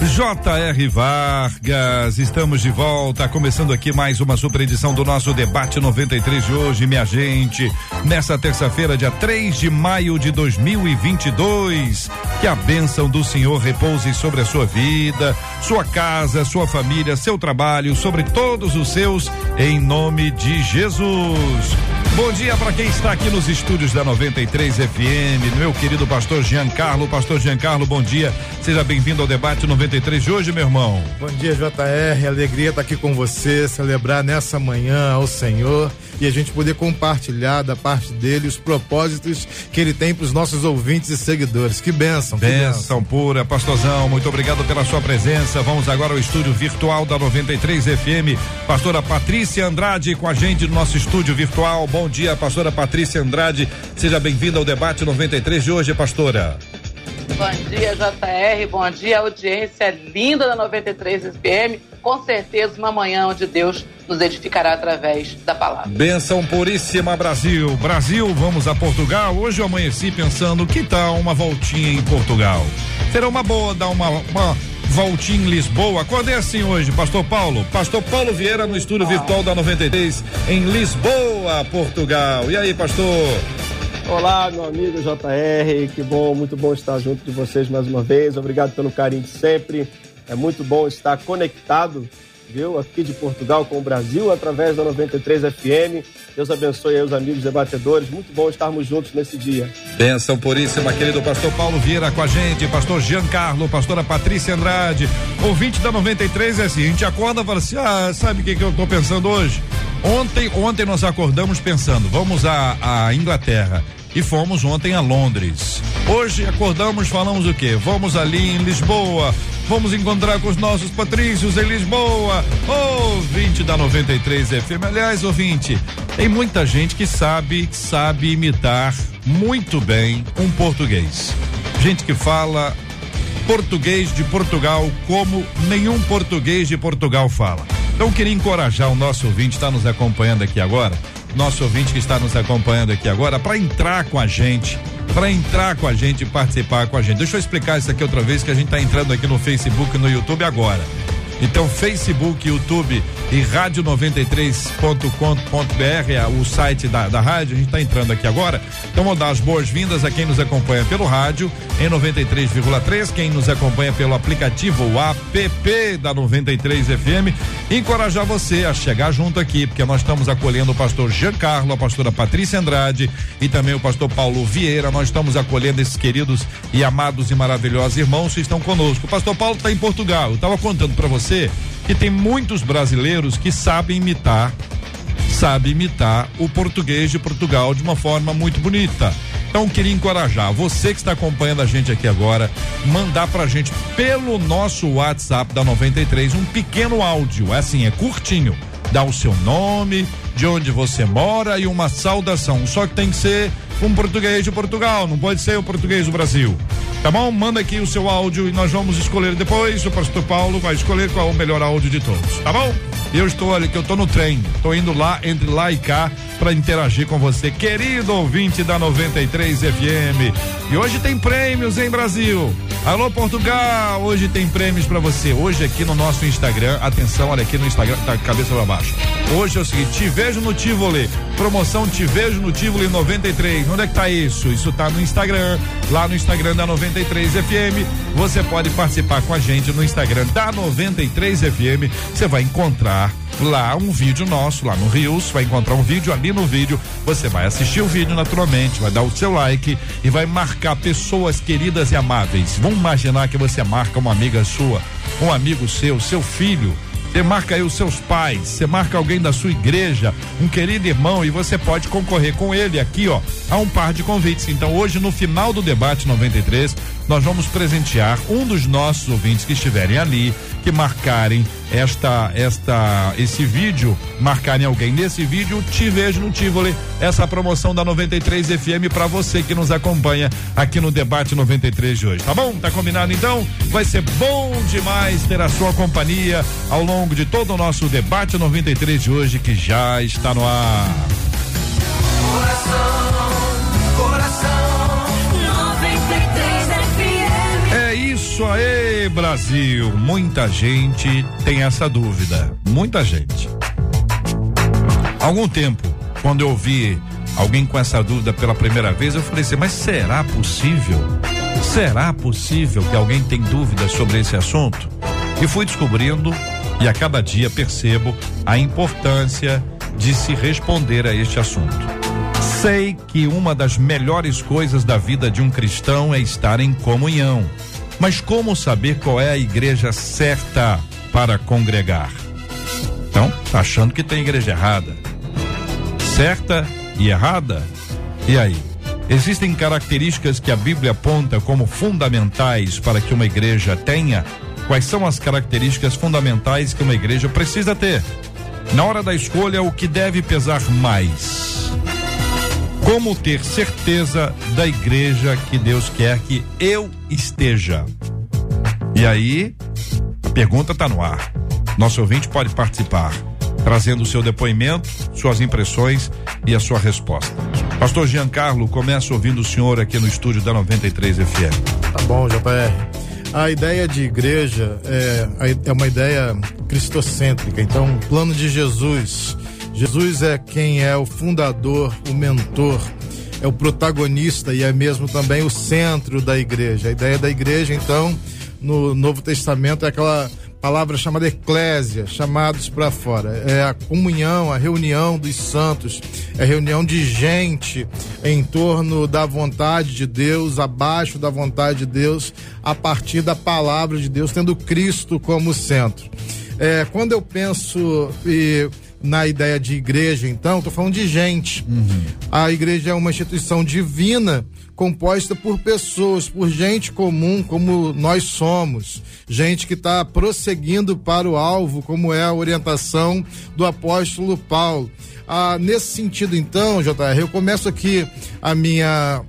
J.R. Vargas, estamos de volta, começando aqui mais uma super edição do nosso debate 93 de hoje, minha gente. Nessa terça-feira, dia 3 de maio de 2022. Que a bênção do Senhor repouse sobre a sua vida, sua casa, sua família, seu trabalho, sobre todos os seus, em nome de Jesus. Bom dia para quem está aqui nos estúdios da 93 FM, meu querido pastor Giancarlo. Pastor Giancarlo, bom dia. Seja bem-vindo ao debate 93 de hoje, meu irmão. Bom dia, JR. Alegria estar aqui com você, celebrar nessa manhã ao Senhor e a gente poder compartilhar da parte dele os propósitos que ele tem para os nossos ouvintes e seguidores. Que bênção, bênção pura, pastorzão. Muito obrigado pela sua presença. Vamos agora ao estúdio virtual da 93 FM. Pastora Patrícia Andrade com a gente no nosso estúdio virtual. Bom dia, pastora Patrícia Andrade. Seja bem-vinda ao debate 93 de hoje, pastora. Bom dia, JR. Bom dia, audiência linda da 93 FM. Com certeza, uma manhã onde Deus nos edificará através da palavra. Benção puríssima, Brasil. Brasil, vamos a Portugal. Hoje eu amanheci pensando que tal uma voltinha em Portugal. Será uma boa dar uma, uma voltinha em Lisboa. Acordei assim hoje, Pastor Paulo. Pastor Paulo Vieira no estúdio ah. virtual da 93 em Lisboa, Portugal. E aí, pastor? Olá, meu amigo JR, que bom, muito bom estar junto de vocês mais uma vez. Obrigado pelo carinho de sempre. É muito bom estar conectado, viu, aqui de Portugal com o Brasil através da 93 FM. Deus abençoe aí os amigos debatedores. Muito bom estarmos juntos nesse dia. Benção puríssima, querido pastor Paulo Vieira com a gente, pastor Giancarlo, pastora Patrícia Andrade, ouvinte da 93 é assim, a gente acorda e fala assim: "Ah, sabe o que que eu tô pensando hoje?" Ontem, ontem nós acordamos pensando, vamos à Inglaterra e fomos ontem a Londres. Hoje acordamos, falamos o quê? Vamos ali em Lisboa, vamos encontrar com os nossos patrícios em Lisboa. Ouvinte da 93 FM. Aliás, ouvinte, tem muita gente que sabe, sabe imitar muito bem um português. Gente que fala português de Portugal como nenhum português de Portugal fala. Então queria encorajar o nosso ouvinte, está nos acompanhando aqui agora, nosso ouvinte que está nos acompanhando aqui agora para entrar com a gente, para entrar com a gente e participar com a gente. Deixa eu explicar isso aqui outra vez que a gente está entrando aqui no Facebook e no YouTube agora. Então, Facebook, YouTube e rádio93.com.br é o site da, da rádio. A gente está entrando aqui agora. Então, vou dar as boas-vindas a quem nos acompanha pelo rádio em 93,3, quem nos acompanha pelo aplicativo o app da 93 FM. encorajar você a chegar junto aqui, porque nós estamos acolhendo o pastor Giancarlo, a pastora Patrícia Andrade e também o pastor Paulo Vieira. Nós estamos acolhendo esses queridos e amados e maravilhosos irmãos que estão conosco. O pastor Paulo está em Portugal. Eu estava contando para você você que tem muitos brasileiros que sabem imitar, sabem imitar o português de Portugal de uma forma muito bonita. Então queria encorajar você que está acompanhando a gente aqui agora, mandar pra gente pelo nosso WhatsApp da 93 um pequeno áudio, é assim, é curtinho. Dá o seu nome, de onde você mora e uma saudação. Só que tem que ser um português de Portugal, não pode ser o português do Brasil. Tá bom? Manda aqui o seu áudio e nós vamos escolher depois. O pastor Paulo vai escolher qual é o melhor áudio de todos, tá bom? Eu estou ali, que eu estou no trem. Estou indo lá, entre lá e cá, para interagir com você, querido ouvinte da 93 FM. E hoje tem prêmios, em Brasil? Alô, Portugal! Hoje tem prêmios para você. Hoje aqui no nosso Instagram, atenção, olha aqui no Instagram, tá cabeça para baixo. Hoje é o seguinte, te vejo no Tivoli. Promoção Te Vejo no Tivoli 93. Onde é que tá isso? Isso tá no Instagram, lá no Instagram da 93 FM. Você pode participar com a gente no Instagram da 93 FM. Você vai encontrar lá um vídeo nosso, lá no Rios, vai encontrar um vídeo ali no vídeo, você vai assistir o vídeo naturalmente, vai dar o seu like e vai marcar pessoas queridas e amáveis. Vamos imaginar que você marca uma amiga sua, um amigo seu, seu filho, você marca aí os seus pais, você marca alguém da sua igreja, um querido irmão, e você pode concorrer com ele aqui, ó, a um par de convites. Então, hoje, no final do debate 93, nós vamos presentear um dos nossos ouvintes que estiverem ali, que marcarem esta, esta, esse vídeo, marcarem alguém nesse vídeo, te vejo no Tivoli, essa promoção da 93 FM para você que nos acompanha aqui no debate 93 de hoje, tá bom? Tá combinado então? Vai ser bom demais ter a sua companhia ao longo de todo o nosso debate 93 de hoje que já está no ar. Coração, isso aí, Brasil. Muita gente tem essa dúvida. Muita gente. Há algum tempo, quando eu vi alguém com essa dúvida pela primeira vez, eu falei assim, mas será possível? Será possível que alguém tem dúvida sobre esse assunto? E fui descobrindo e a cada dia percebo a importância de se responder a este assunto. Sei que uma das melhores coisas da vida de um cristão é estar em comunhão. Mas como saber qual é a igreja certa para congregar? Então, tá achando que tem igreja errada. Certa e errada? E aí? Existem características que a Bíblia aponta como fundamentais para que uma igreja tenha Quais são as características fundamentais que uma igreja precisa ter? Na hora da escolha, o que deve pesar mais? Como ter certeza da igreja que Deus quer que eu esteja? E aí, a pergunta está no ar. Nosso ouvinte pode participar, trazendo o seu depoimento, suas impressões e a sua resposta. Pastor Giancarlo, começa ouvindo o senhor aqui no estúdio da 93 FM. Tá bom, JR. A ideia de igreja é, é uma ideia cristocêntrica. Então, plano de Jesus. Jesus é quem é o fundador, o mentor, é o protagonista e é mesmo também o centro da igreja. A ideia da igreja, então, no Novo Testamento é aquela palavra chamada eclésia, chamados para fora. É a comunhão, a reunião dos santos, é a reunião de gente em torno da vontade de Deus, abaixo da vontade de Deus, a partir da palavra de Deus, tendo Cristo como centro. É, quando eu penso e na ideia de igreja, então, estou falando de gente. Uhum. A igreja é uma instituição divina composta por pessoas, por gente comum, como nós somos, gente que está prosseguindo para o alvo, como é a orientação do apóstolo Paulo. Ah, nesse sentido, então, JR, eu começo aqui a minha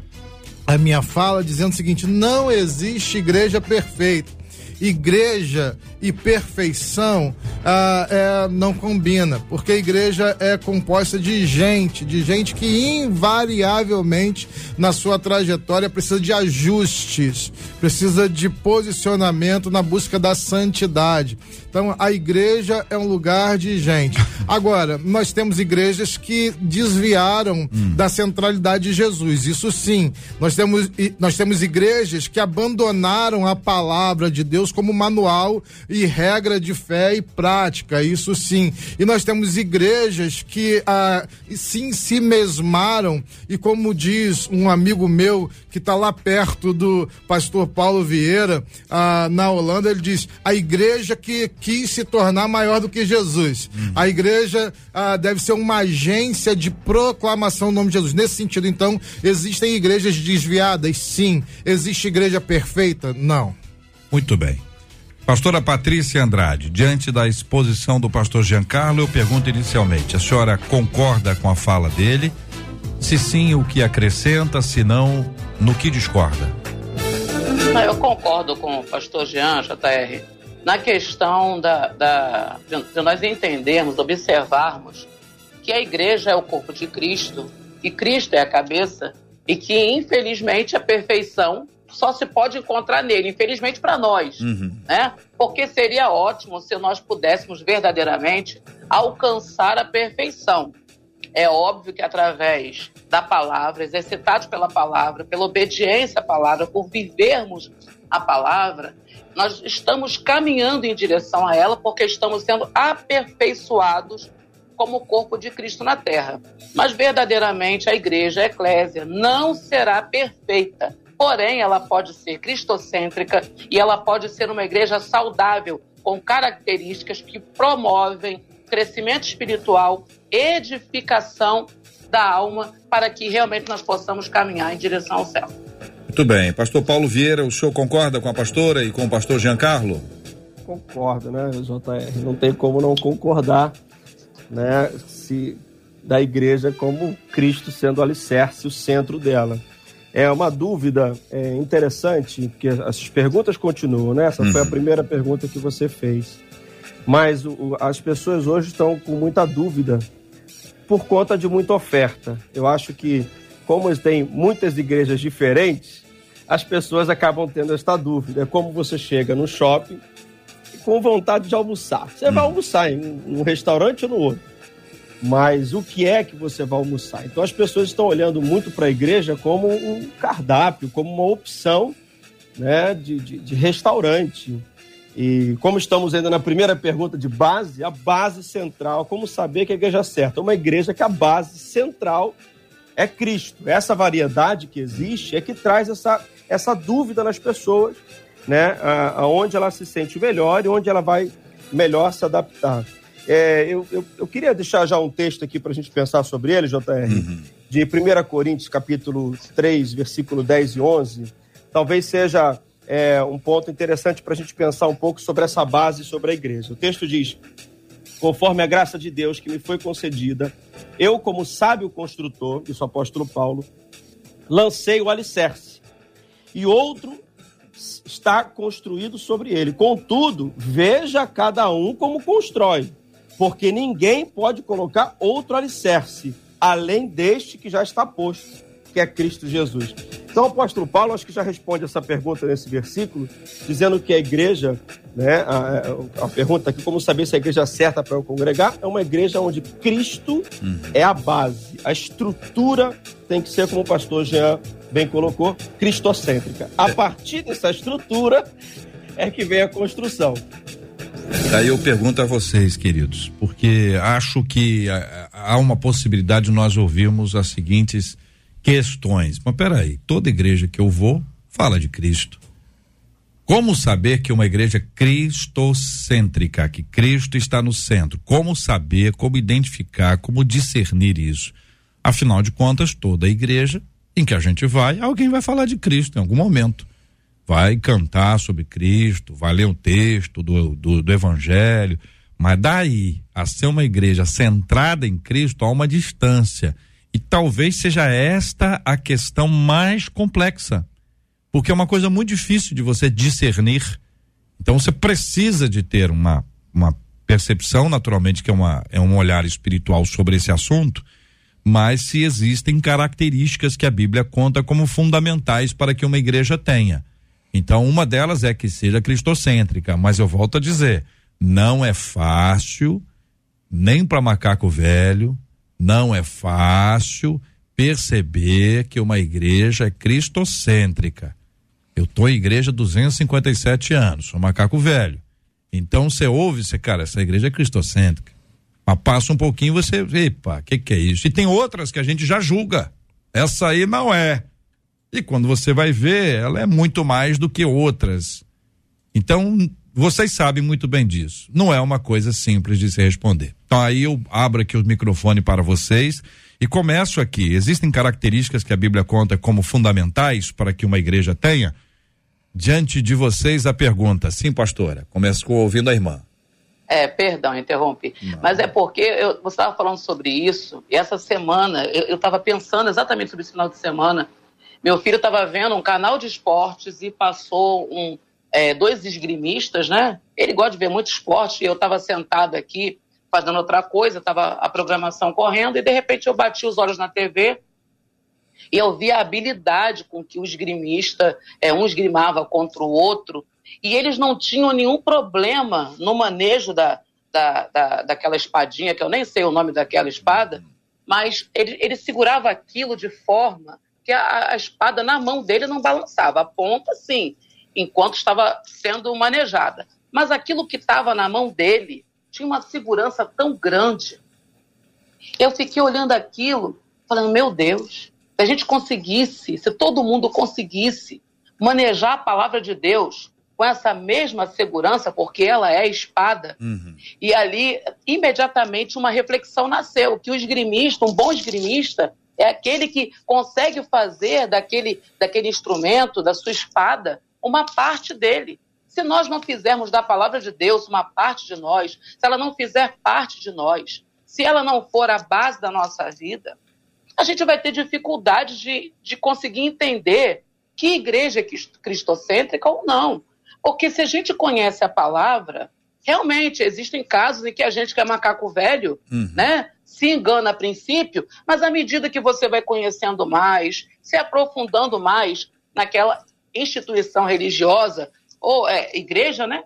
a minha fala dizendo o seguinte: não existe igreja perfeita. Igreja e perfeição ah, é, não combina, porque a igreja é composta de gente, de gente que invariavelmente na sua trajetória precisa de ajustes, precisa de posicionamento na busca da santidade. Então a igreja é um lugar de gente. Agora, nós temos igrejas que desviaram hum. da centralidade de Jesus. Isso sim. Nós temos, nós temos igrejas que abandonaram a palavra de Deus como manual e regra de fé e prática, isso sim. E nós temos igrejas que ah, sim se mesmaram, e como diz um amigo meu que está lá perto do pastor Paulo Vieira, ah, na Holanda, ele diz: a igreja que quis se tornar maior do que Jesus. Uhum. A igreja ah, deve ser uma agência de proclamação do nome de Jesus. Nesse sentido, então, existem igrejas desviadas? Sim. Existe igreja perfeita? Não. Muito bem. Pastora Patrícia Andrade, diante da exposição do pastor Giancarlo, eu pergunto inicialmente: a senhora concorda com a fala dele? Se sim, o que acrescenta, se não, no que discorda? Eu concordo com o pastor Jean, JR, na questão da, da, de nós entendermos, observarmos que a igreja é o corpo de Cristo e Cristo é a cabeça e que, infelizmente, a perfeição só se pode encontrar nele, infelizmente para nós, uhum. né? Porque seria ótimo se nós pudéssemos verdadeiramente alcançar a perfeição. É óbvio que através da palavra, exercitados pela palavra, pela obediência à palavra, por vivermos a palavra, nós estamos caminhando em direção a ela porque estamos sendo aperfeiçoados como corpo de Cristo na terra. Mas verdadeiramente a igreja, a eclésia, não será perfeita porém ela pode ser cristocêntrica e ela pode ser uma igreja saudável, com características que promovem crescimento espiritual, edificação da alma, para que realmente nós possamos caminhar em direção ao céu. Muito bem. Pastor Paulo Vieira, o senhor concorda com a pastora e com o pastor Giancarlo? Concordo, né, JR? Não tem como não concordar, né? Se da igreja como Cristo sendo o alicerce, o centro dela. É uma dúvida é, interessante, porque as perguntas continuam, né? Essa uhum. foi a uhum. primeira pergunta que você fez. Mas o, as pessoas hoje estão com muita dúvida por conta de muita oferta. Eu acho que, como tem muitas igrejas diferentes, as pessoas acabam tendo esta dúvida. É como você chega no shopping com vontade de almoçar. Você vai uhum. almoçar em um restaurante ou no outro mas o que é que você vai almoçar? Então as pessoas estão olhando muito para a igreja como um cardápio, como uma opção né, de, de, de, restaurante. E como estamos ainda na primeira pergunta de base, a base central, como saber que a igreja é certa? Uma igreja que a base central é Cristo. Essa variedade que existe é que traz essa, essa dúvida nas pessoas, né, aonde ela se sente melhor e onde ela vai melhor se adaptar. É, eu, eu, eu, queria deixar já um texto aqui para a gente pensar sobre ele, JR, uhum. de 1 Coríntios, capítulo 3, versículo 10 e 11. Talvez seja é, um ponto interessante para a gente pensar um pouco sobre essa base sobre a igreja. O texto diz: Conforme a graça de Deus que me foi concedida, eu, como sábio construtor, isso o apóstolo Paulo, lancei o alicerce, e outro está construído sobre ele. Contudo, veja cada um como constrói porque ninguém pode colocar outro alicerce além deste que já está posto, que é Cristo Jesus. Então, o apóstolo Paulo, acho que já responde essa pergunta nesse versículo, dizendo que a igreja, né, a, a pergunta aqui, como saber se a igreja é certa para eu congregar, é uma igreja onde Cristo uhum. é a base, a estrutura tem que ser, como o pastor Jean bem colocou, cristocêntrica. A é. partir dessa estrutura é que vem a construção. Aí eu pergunto a vocês, queridos, porque acho que há uma possibilidade de nós ouvirmos as seguintes questões. Mas peraí, toda igreja que eu vou fala de Cristo. Como saber que uma igreja é cristocêntrica, que Cristo está no centro? Como saber, como identificar, como discernir isso? Afinal de contas, toda igreja em que a gente vai, alguém vai falar de Cristo em algum momento vai cantar sobre Cristo, vai ler um texto do, do, do Evangelho, mas daí a ser uma igreja centrada em Cristo há uma distância. E talvez seja esta a questão mais complexa, porque é uma coisa muito difícil de você discernir. Então você precisa de ter uma, uma percepção, naturalmente, que é, uma, é um olhar espiritual sobre esse assunto, mas se existem características que a Bíblia conta como fundamentais para que uma igreja tenha. Então, uma delas é que seja cristocêntrica, mas eu volto a dizer, não é fácil, nem para macaco velho, não é fácil perceber que uma igreja é cristocêntrica. Eu tô em igreja 257 anos, sou macaco velho. Então você ouve, você, cara, essa igreja é cristocêntrica. Mas passa um pouquinho você, epa, o que, que é isso? E tem outras que a gente já julga. Essa aí não é. E quando você vai ver, ela é muito mais do que outras. Então, vocês sabem muito bem disso. Não é uma coisa simples de se responder. Então, aí eu abro aqui o microfone para vocês e começo aqui. Existem características que a Bíblia conta como fundamentais para que uma igreja tenha? Diante de vocês a pergunta. Sim, pastora. Começo ouvindo a irmã. É, perdão, interrompi. Não. Mas é porque eu, você estava falando sobre isso, e essa semana, eu estava pensando exatamente sobre esse final de semana, meu filho estava vendo um canal de esportes e passou um, é, dois esgrimistas, né? Ele gosta de ver muito esporte e eu estava sentado aqui fazendo outra coisa, estava a programação correndo e de repente eu bati os olhos na TV e eu vi a habilidade com que o esgrimista, é, um esgrimava contra o outro e eles não tinham nenhum problema no manejo da, da, da, daquela espadinha, que eu nem sei o nome daquela espada, mas ele, ele segurava aquilo de forma que a, a espada na mão dele não balançava. A ponta, sim, enquanto estava sendo manejada. Mas aquilo que estava na mão dele tinha uma segurança tão grande. Eu fiquei olhando aquilo, falando: meu Deus, se a gente conseguisse, se todo mundo conseguisse manejar a palavra de Deus com essa mesma segurança, porque ela é espada, uhum. e ali imediatamente uma reflexão nasceu: que o esgrimista, um bom esgrimista, é aquele que consegue fazer daquele, daquele instrumento, da sua espada, uma parte dele. Se nós não fizermos da palavra de Deus uma parte de nós, se ela não fizer parte de nós, se ela não for a base da nossa vida, a gente vai ter dificuldade de, de conseguir entender que igreja é cristocêntrica ou não. Porque se a gente conhece a palavra, realmente existem casos em que a gente que é macaco velho, uhum. né, se engana a princípio, mas à medida que você vai conhecendo mais, se aprofundando mais naquela instituição religiosa ou é, igreja, né?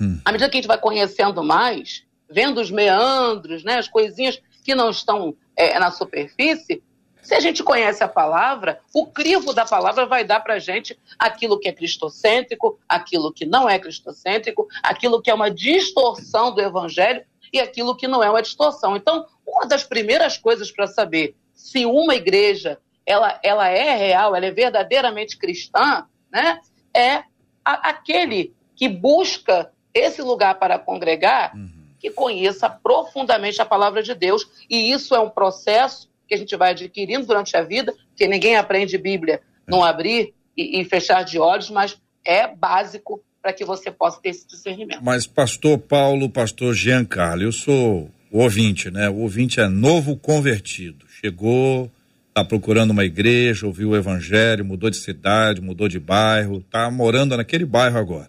Uhum. À medida que a gente vai conhecendo mais, vendo os meandros, né, as coisinhas que não estão é, na superfície, se a gente conhece a palavra, o crivo da palavra vai dar para a gente aquilo que é cristocêntrico, aquilo que não é cristocêntrico, aquilo que é uma distorção do evangelho e aquilo que não é uma distorção. Então, uma das primeiras coisas para saber se uma igreja ela, ela é real, ela é verdadeiramente cristã, né, é a, aquele que busca esse lugar para congregar, uhum. que conheça profundamente a palavra de Deus. E isso é um processo que a gente vai adquirindo durante a vida, que ninguém aprende Bíblia não abrir e, e fechar de olhos, mas é básico para que você possa ter esse discernimento. Mas pastor Paulo, pastor Giancarlo, eu sou o ouvinte, né? O ouvinte é novo convertido, chegou, está procurando uma igreja, ouviu o evangelho, mudou de cidade, mudou de bairro, está morando naquele bairro agora.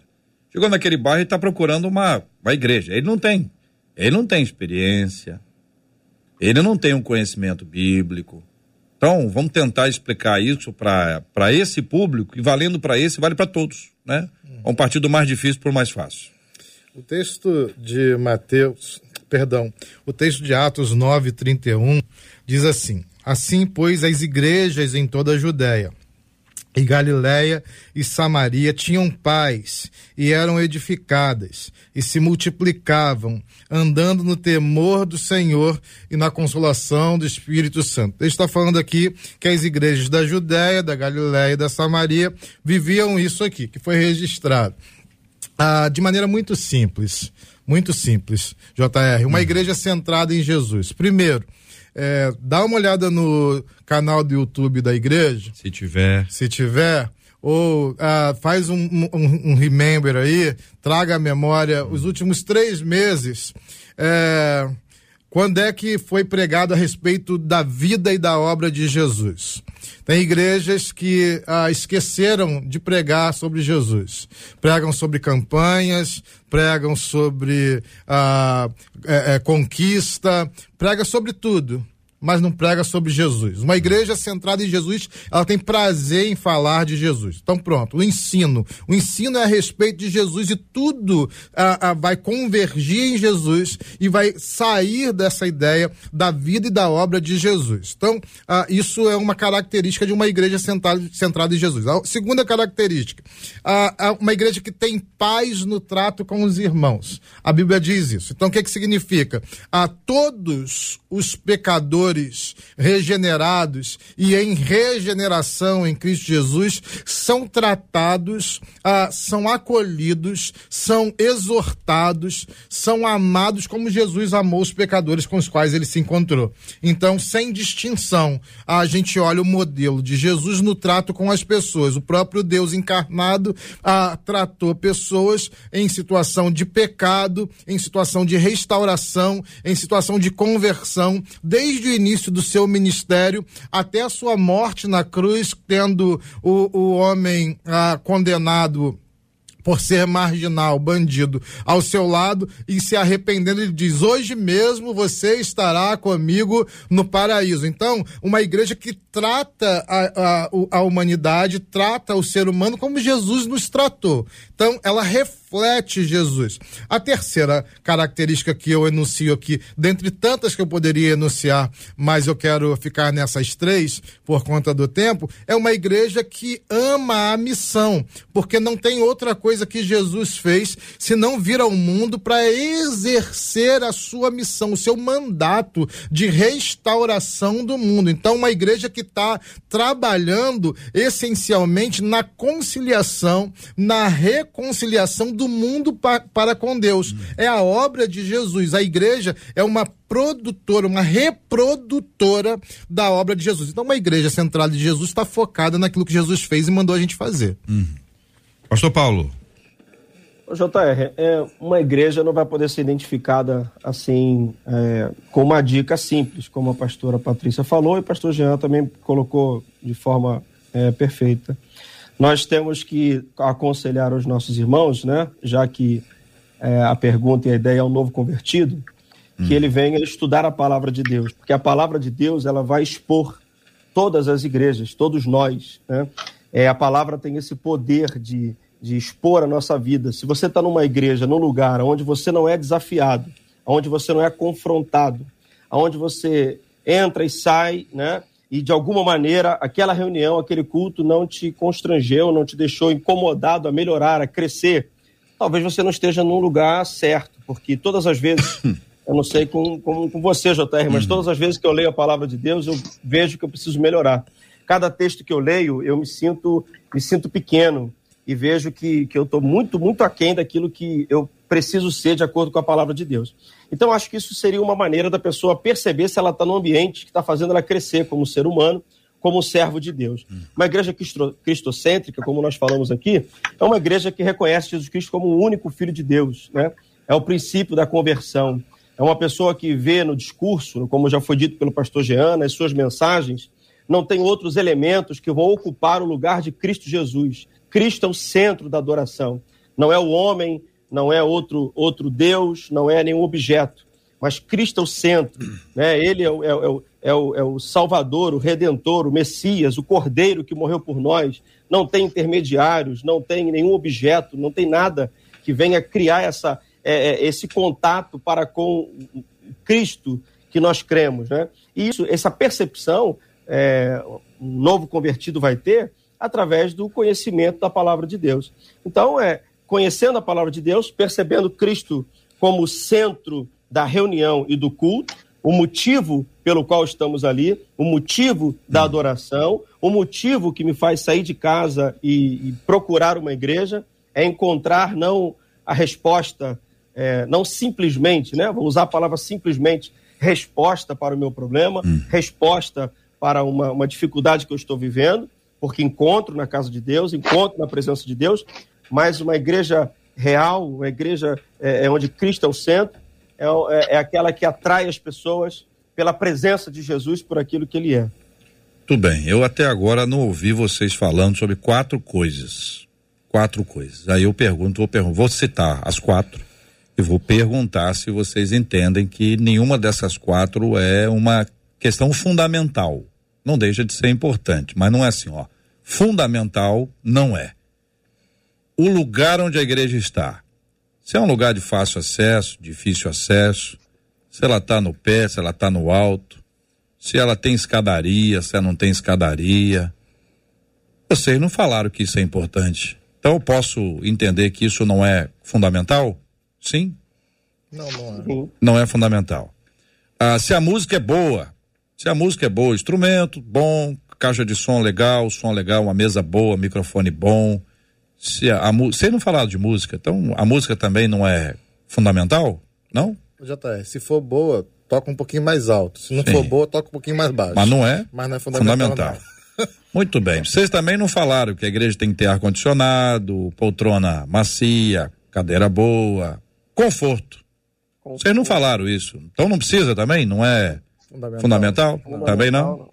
Chegou naquele bairro e está procurando uma, uma igreja. Ele não tem. Ele não tem experiência, ele não tem um conhecimento bíblico. Então, vamos tentar explicar isso para esse público e valendo para esse, vale para todos, né? Vamos partir do mais difícil o mais fácil. O texto de Mateus, perdão, o texto de Atos 9, 31 diz assim: Assim, pois, as igrejas em toda a Judéia e Galiléia e Samaria tinham paz e eram edificadas e se multiplicavam, andando no temor do Senhor e na consolação do Espírito Santo. Ele está falando aqui que as igrejas da Judéia, da Galiléia e da Samaria viviam isso aqui, que foi registrado. Ah, de maneira muito simples, muito simples, JR. Uma hum. igreja centrada em Jesus. Primeiro, é, dá uma olhada no canal do YouTube da igreja. Se tiver. Se tiver. Ou ah, faz um, um, um, remember aí, traga à memória os últimos três meses. É, quando é que foi pregado a respeito da vida e da obra de Jesus? Tem igrejas que ah, esqueceram de pregar sobre Jesus. Pregam sobre campanhas, pregam sobre ah, é, é, conquista, prega sobre tudo mas não prega sobre Jesus. Uma igreja centrada em Jesus, ela tem prazer em falar de Jesus. Então, pronto, o ensino. O ensino é a respeito de Jesus e tudo ah, ah, vai convergir em Jesus e vai sair dessa ideia da vida e da obra de Jesus. Então, ah, isso é uma característica de uma igreja centrada, centrada em Jesus. A segunda característica, uma igreja que tem paz no trato com os irmãos. A Bíblia diz isso. Então, o que, que significa? A todos os pecadores pecadores regenerados e em regeneração em Cristo Jesus são tratados, ah, são acolhidos, são exortados, são amados como Jesus amou os pecadores com os quais ele se encontrou. Então, sem distinção, a gente olha o modelo de Jesus no trato com as pessoas. O próprio Deus encarnado ah, tratou pessoas em situação de pecado, em situação de restauração, em situação de conversão, desde o início do seu ministério até a sua morte na cruz, tendo o, o homem ah, condenado por ser marginal, bandido, ao seu lado e se arrependendo, ele diz: Hoje mesmo você estará comigo no paraíso. Então, uma igreja que trata a, a, a humanidade, trata o ser humano como Jesus nos tratou. Então, ela reflete Jesus. A terceira característica que eu enuncio aqui, dentre tantas que eu poderia enunciar, mas eu quero ficar nessas três por conta do tempo, é uma igreja que ama a missão, porque não tem outra coisa que Jesus fez senão vir ao mundo para exercer a sua missão, o seu mandato de restauração do mundo. Então, uma igreja que está trabalhando essencialmente na conciliação, na reconciliação do mundo pa, para com Deus. Hum. É a obra de Jesus. A igreja é uma produtora, uma reprodutora da obra de Jesus. Então, uma igreja centrada de Jesus está focada naquilo que Jesus fez e mandou a gente fazer. Hum. Pastor Paulo. JR, é, uma igreja não vai poder ser identificada assim é, com uma dica simples, como a pastora Patrícia falou e o pastor Jean também colocou de forma é, perfeita. Nós temos que aconselhar os nossos irmãos, né, já que é, a pergunta e a ideia é um novo convertido, hum. que ele venha estudar a palavra de Deus, porque a palavra de Deus ela vai expor todas as igrejas, todos nós. Né? É, a palavra tem esse poder de de expor a nossa vida, se você está numa igreja, num lugar onde você não é desafiado, onde você não é confrontado, onde você entra e sai, né? E de alguma maneira aquela reunião, aquele culto não te constrangeu, não te deixou incomodado a melhorar, a crescer, talvez você não esteja num lugar certo, porque todas as vezes, eu não sei com, com, com você, JR, mas uhum. todas as vezes que eu leio a palavra de Deus, eu vejo que eu preciso melhorar. Cada texto que eu leio, eu me sinto, me sinto pequeno, e vejo que, que eu estou muito, muito aquém daquilo que eu preciso ser de acordo com a palavra de Deus. Então, acho que isso seria uma maneira da pessoa perceber se ela está num ambiente que está fazendo ela crescer como ser humano, como servo de Deus. Uma igreja cristocêntrica, como nós falamos aqui, é uma igreja que reconhece Jesus Cristo como o único Filho de Deus. Né? É o princípio da conversão. É uma pessoa que vê no discurso, como já foi dito pelo pastor Jean, nas suas mensagens, não tem outros elementos que vão ocupar o lugar de Cristo Jesus. Cristo é o centro da adoração. Não é o homem, não é outro, outro Deus, não é nenhum objeto, mas Cristo é o centro. Né? Ele é o, é, o, é, o, é o Salvador, o Redentor, o Messias, o Cordeiro que morreu por nós. Não tem intermediários, não tem nenhum objeto, não tem nada que venha criar essa, é, é esse contato para com Cristo que nós cremos. Né? E isso, essa percepção, é, um novo convertido vai ter, através do conhecimento da palavra de Deus. Então, é conhecendo a palavra de Deus, percebendo Cristo como centro da reunião e do culto, o motivo pelo qual estamos ali, o motivo da adoração, o motivo que me faz sair de casa e, e procurar uma igreja, é encontrar não a resposta, é, não simplesmente, né? Vou usar a palavra simplesmente, resposta para o meu problema, hum. resposta para uma, uma dificuldade que eu estou vivendo, porque encontro na casa de Deus, encontro na presença de Deus, mas uma igreja real, uma igreja é, é onde Cristo é o centro, é, é, é, aquela que atrai as pessoas pela presença de Jesus, por aquilo que ele é. Tudo bem, eu até agora não ouvi vocês falando sobre quatro coisas. Quatro coisas. Aí eu pergunto, vou, pergunto, vou citar as quatro e vou perguntar se vocês entendem que nenhuma dessas quatro é uma questão fundamental não deixa de ser importante, mas não é assim, ó. Fundamental não é. O lugar onde a igreja está. Se é um lugar de fácil acesso, difícil acesso, se ela está no pé, se ela está no alto, se ela tem escadaria, se ela não tem escadaria. Vocês não falaram que isso é importante. Então eu posso entender que isso não é fundamental? Sim? Não, não é. Não é fundamental. Ah, se a música é boa, se a música é boa, instrumento bom, caixa de som legal, som legal, uma mesa boa, microfone bom. Se a, a você não falar de música, então a música também não é fundamental? Não? Já tá. Se for boa, toca um pouquinho mais alto. Se não Sim. for boa, toca um pouquinho mais baixo. Mas não é? Mas não é fundamental. fundamental. Muito bem. Vocês também não falaram que a igreja tem que ter ar-condicionado, poltrona macia, cadeira boa, conforto. Vocês não falaram isso. Então não precisa também? Não é Fundamental. Fundamental? Fundamental? Também não? não?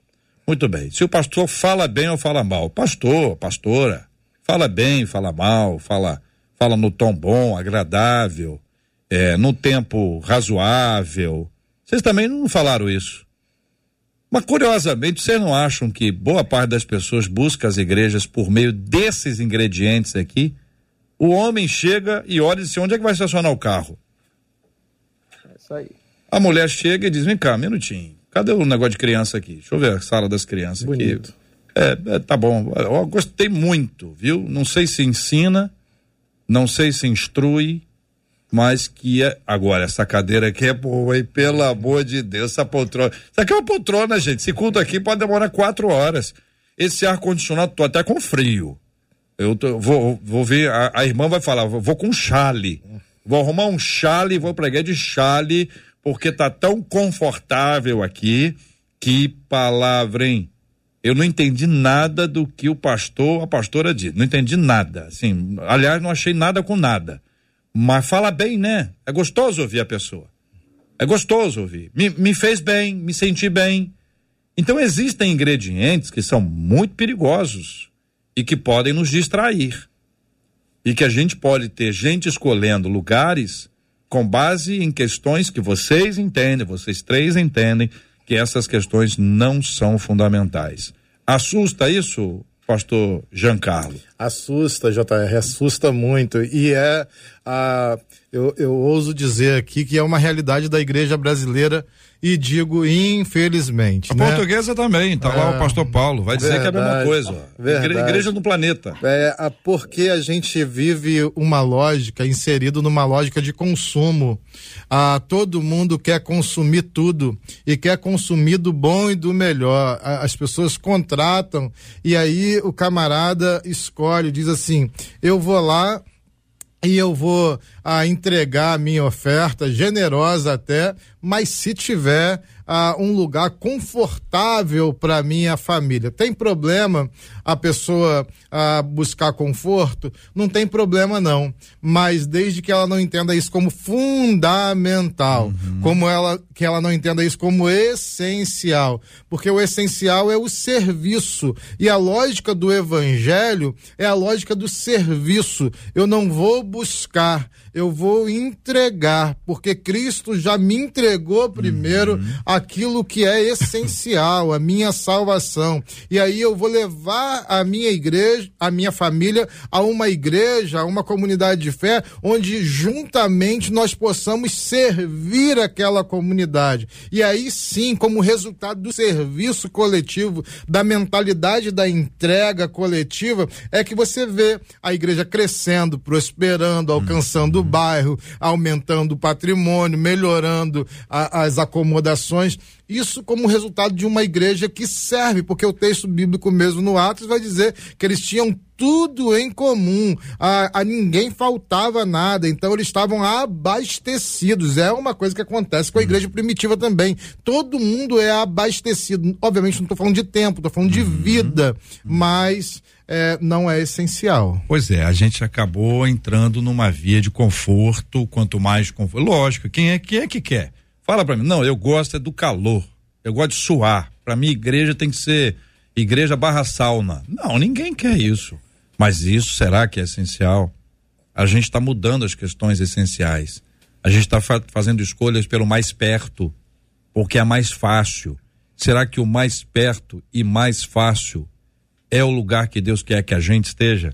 Muito bem. Se o pastor fala bem ou fala mal, pastor, pastora, fala bem, fala mal, fala, fala no tom bom, agradável, é, no tempo razoável. Vocês também não falaram isso. Mas curiosamente, vocês não acham que boa parte das pessoas busca as igrejas por meio desses ingredientes aqui? O homem chega e olha e diz: onde é que vai estacionar o carro? É isso aí. A mulher chega e diz: vem cá, um minutinho. Cadê o negócio de criança aqui? Deixa eu ver a sala das crianças Bonito. aqui. É, é, tá bom. Eu gostei muito, viu? Não sei se ensina, não sei se instrui, mas que é. Agora, essa cadeira aqui é boa, hein? Pelo amor de Deus, essa poltrona. Isso aqui é uma poltrona, gente. Esse culto aqui pode demorar quatro horas. Esse ar-condicionado, tô até com frio. Eu tô, vou, vou ver, a, a, irmã vai falar, vou com chale. Vou arrumar um chale, vou pregar de chale, porque tá tão confortável aqui. Que palavra, hein? Eu não entendi nada do que o pastor, a pastora disse. Não entendi nada. Assim, aliás, não achei nada com nada. Mas fala bem, né? É gostoso ouvir a pessoa. É gostoso ouvir. Me, me fez bem, me senti bem. Então existem ingredientes que são muito perigosos e que podem nos distrair. E que a gente pode ter gente escolhendo lugares com base em questões que vocês entendem, vocês três entendem, que essas questões não são fundamentais. Assusta isso, pastor Giancarlo? Assusta, JR, assusta muito. E é, a, eu, eu ouso dizer aqui que é uma realidade da igreja brasileira e digo infelizmente. A né? portuguesa também, tá é, lá o pastor Paulo, vai dizer verdade, que é a mesma coisa. Verdade. Igreja do planeta. É, porque a gente vive uma lógica, inserido numa lógica de consumo. Ah, todo mundo quer consumir tudo e quer consumir do bom e do melhor. As pessoas contratam e aí o camarada escolhe, diz assim: eu vou lá e eu vou a entregar a minha oferta, generosa até, mas se tiver ah, um lugar confortável para minha família. Tem problema a pessoa ah, buscar conforto? Não tem problema não, mas desde que ela não entenda isso como fundamental, uhum. como ela que ela não entenda isso como essencial, porque o essencial é o serviço e a lógica do evangelho é a lógica do serviço. Eu não vou buscar eu vou entregar, porque Cristo já me entregou primeiro uhum. Aquilo que é essencial, a minha salvação. E aí eu vou levar a minha igreja, a minha família a uma igreja, a uma comunidade de fé, onde juntamente nós possamos servir aquela comunidade. E aí sim, como resultado do serviço coletivo, da mentalidade da entrega coletiva, é que você vê a igreja crescendo, prosperando, alcançando bairro, aumentando o patrimônio, melhorando a, as acomodações. Isso como resultado de uma igreja que serve, porque o texto bíblico mesmo no Atos vai dizer que eles tinham tudo em comum, a, a, ninguém faltava nada, então eles estavam abastecidos. É uma coisa que acontece com a igreja primitiva também. Todo mundo é abastecido. Obviamente, não estou falando de tempo, estou falando de uhum. vida, mas é, não é essencial. Pois é, a gente acabou entrando numa via de conforto, quanto mais conforto. Lógico, quem é, quem é que quer? Fala para mim, não, eu gosto é do calor, eu gosto de suar. Para mim, igreja tem que ser igreja barra sauna. Não, ninguém quer isso. Mas isso será que é essencial? A gente está mudando as questões essenciais. A gente está fa fazendo escolhas pelo mais perto, porque é mais fácil. Será que o mais perto e mais fácil é o lugar que Deus quer que a gente esteja?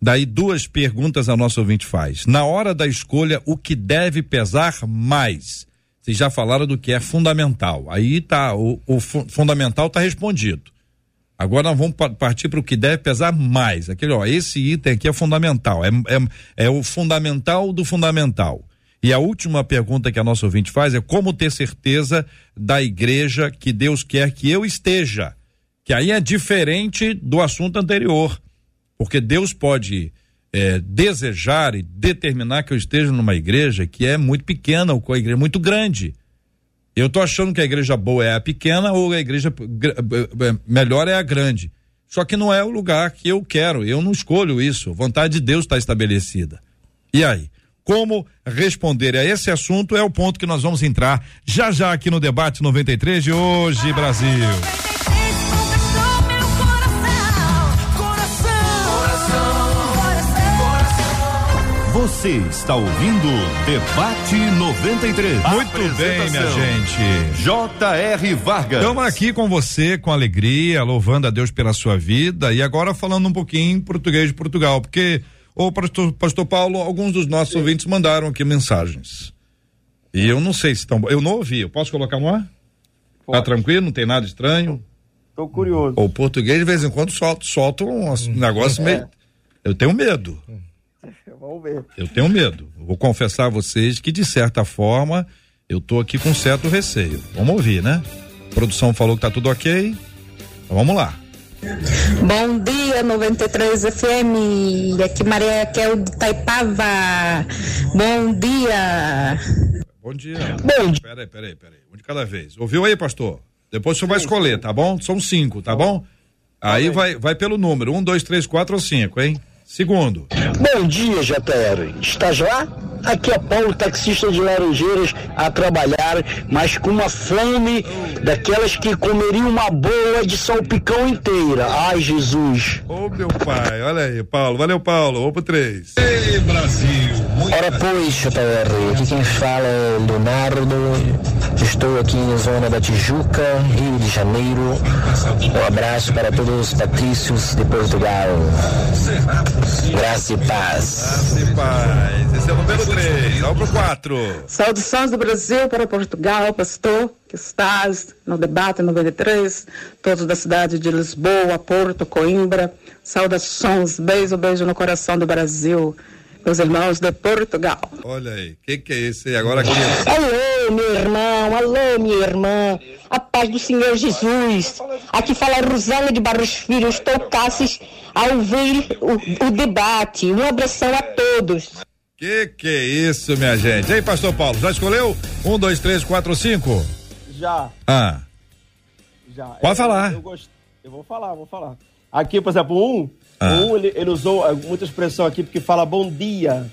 Daí duas perguntas a nossa ouvinte faz. Na hora da escolha, o que deve pesar mais? Vocês já falaram do que é fundamental. Aí tá, o, o fundamental está respondido. Agora nós vamos partir para o que deve pesar mais. Aquele, ó, esse item aqui é fundamental. É, é, é o fundamental do fundamental. E a última pergunta que a nossa ouvinte faz é como ter certeza da igreja que Deus quer que eu esteja que aí é diferente do assunto anterior, porque Deus pode é, desejar e determinar que eu esteja numa igreja que é muito pequena ou com a igreja muito grande. Eu estou achando que a igreja boa é a pequena ou a igreja melhor é a grande. Só que não é o lugar que eu quero, eu não escolho isso. A vontade de Deus está estabelecida. E aí? Como responder a esse assunto é o ponto que nós vamos entrar já já aqui no debate 93 de hoje, Brasil. Você está ouvindo Debate 93. Muito bem, minha gente. J.R. Vargas. Estamos aqui com você, com alegria, louvando a Deus pela sua vida e agora falando um pouquinho em português de Portugal, porque, o pastor, pastor Paulo, alguns dos nossos Sim. ouvintes mandaram aqui mensagens. E eu não sei se estão. Eu não ouvi. Eu posso colocar no ar? Tá Pode. Tá tranquilo? Não tem nada estranho? Tô curioso. O português, de vez em quando, solta, solta um negócio é. meio. Eu tenho medo. Vamos ver. Eu tenho medo. Vou confessar a vocês que, de certa forma, eu tô aqui com certo receio. Vamos ouvir, né? A produção falou que tá tudo ok. Então vamos lá. Bom dia, 93 FM. Aqui Maria Raquel de Taipava. Bom dia. Bom dia. Bom dia. Peraí, peraí, peraí. Um de cada vez. Ouviu aí, pastor? Depois o senhor vai escolher, tá bom? São cinco, tá bom? Aí vai, vai pelo número. Um, dois, três, quatro ou cinco, hein? Segundo. Bom dia, JR. Estás lá? Aqui é Paulo, taxista de Laranjeiras, a trabalhar, mas com uma fome daquelas que comeriam uma boa de salpicão inteira. Ai, Jesus. Ô, oh, meu pai, olha aí, Paulo. Valeu, Paulo. Vamos pro três. Ei, Brasil. Ora, pois, JR, aqui quem fala é Leonardo. Estou aqui na zona da Tijuca, Rio de Janeiro. Um abraço para todos os patrícios de Portugal. Graça e paz. Graça e paz. Esse é o número 3. Vamos pro 4. Saudações do Brasil para Portugal, pastor, que estás no debate 93, todos da cidade de Lisboa, Porto, Coimbra. Saudações, beijo, beijo no coração do Brasil meus irmãos de Portugal. Olha aí, o que, que é isso aí? Agora aqui. Alô, meu irmão, alô, minha irmã. A paz do Senhor Jesus. Aqui fala Rosana de Barros Filho. Estou Cassis a ouvir o, o debate. Um abração a todos. Que que é isso, minha gente? E aí, pastor Paulo, já escolheu? Um, dois, três, quatro, cinco? Já. Ah. Já. Pode falar. Eu, gost... eu vou falar, vou falar. Aqui, por exemplo, um, ah. Um, ele, ele, usou muita expressão aqui porque fala bom dia.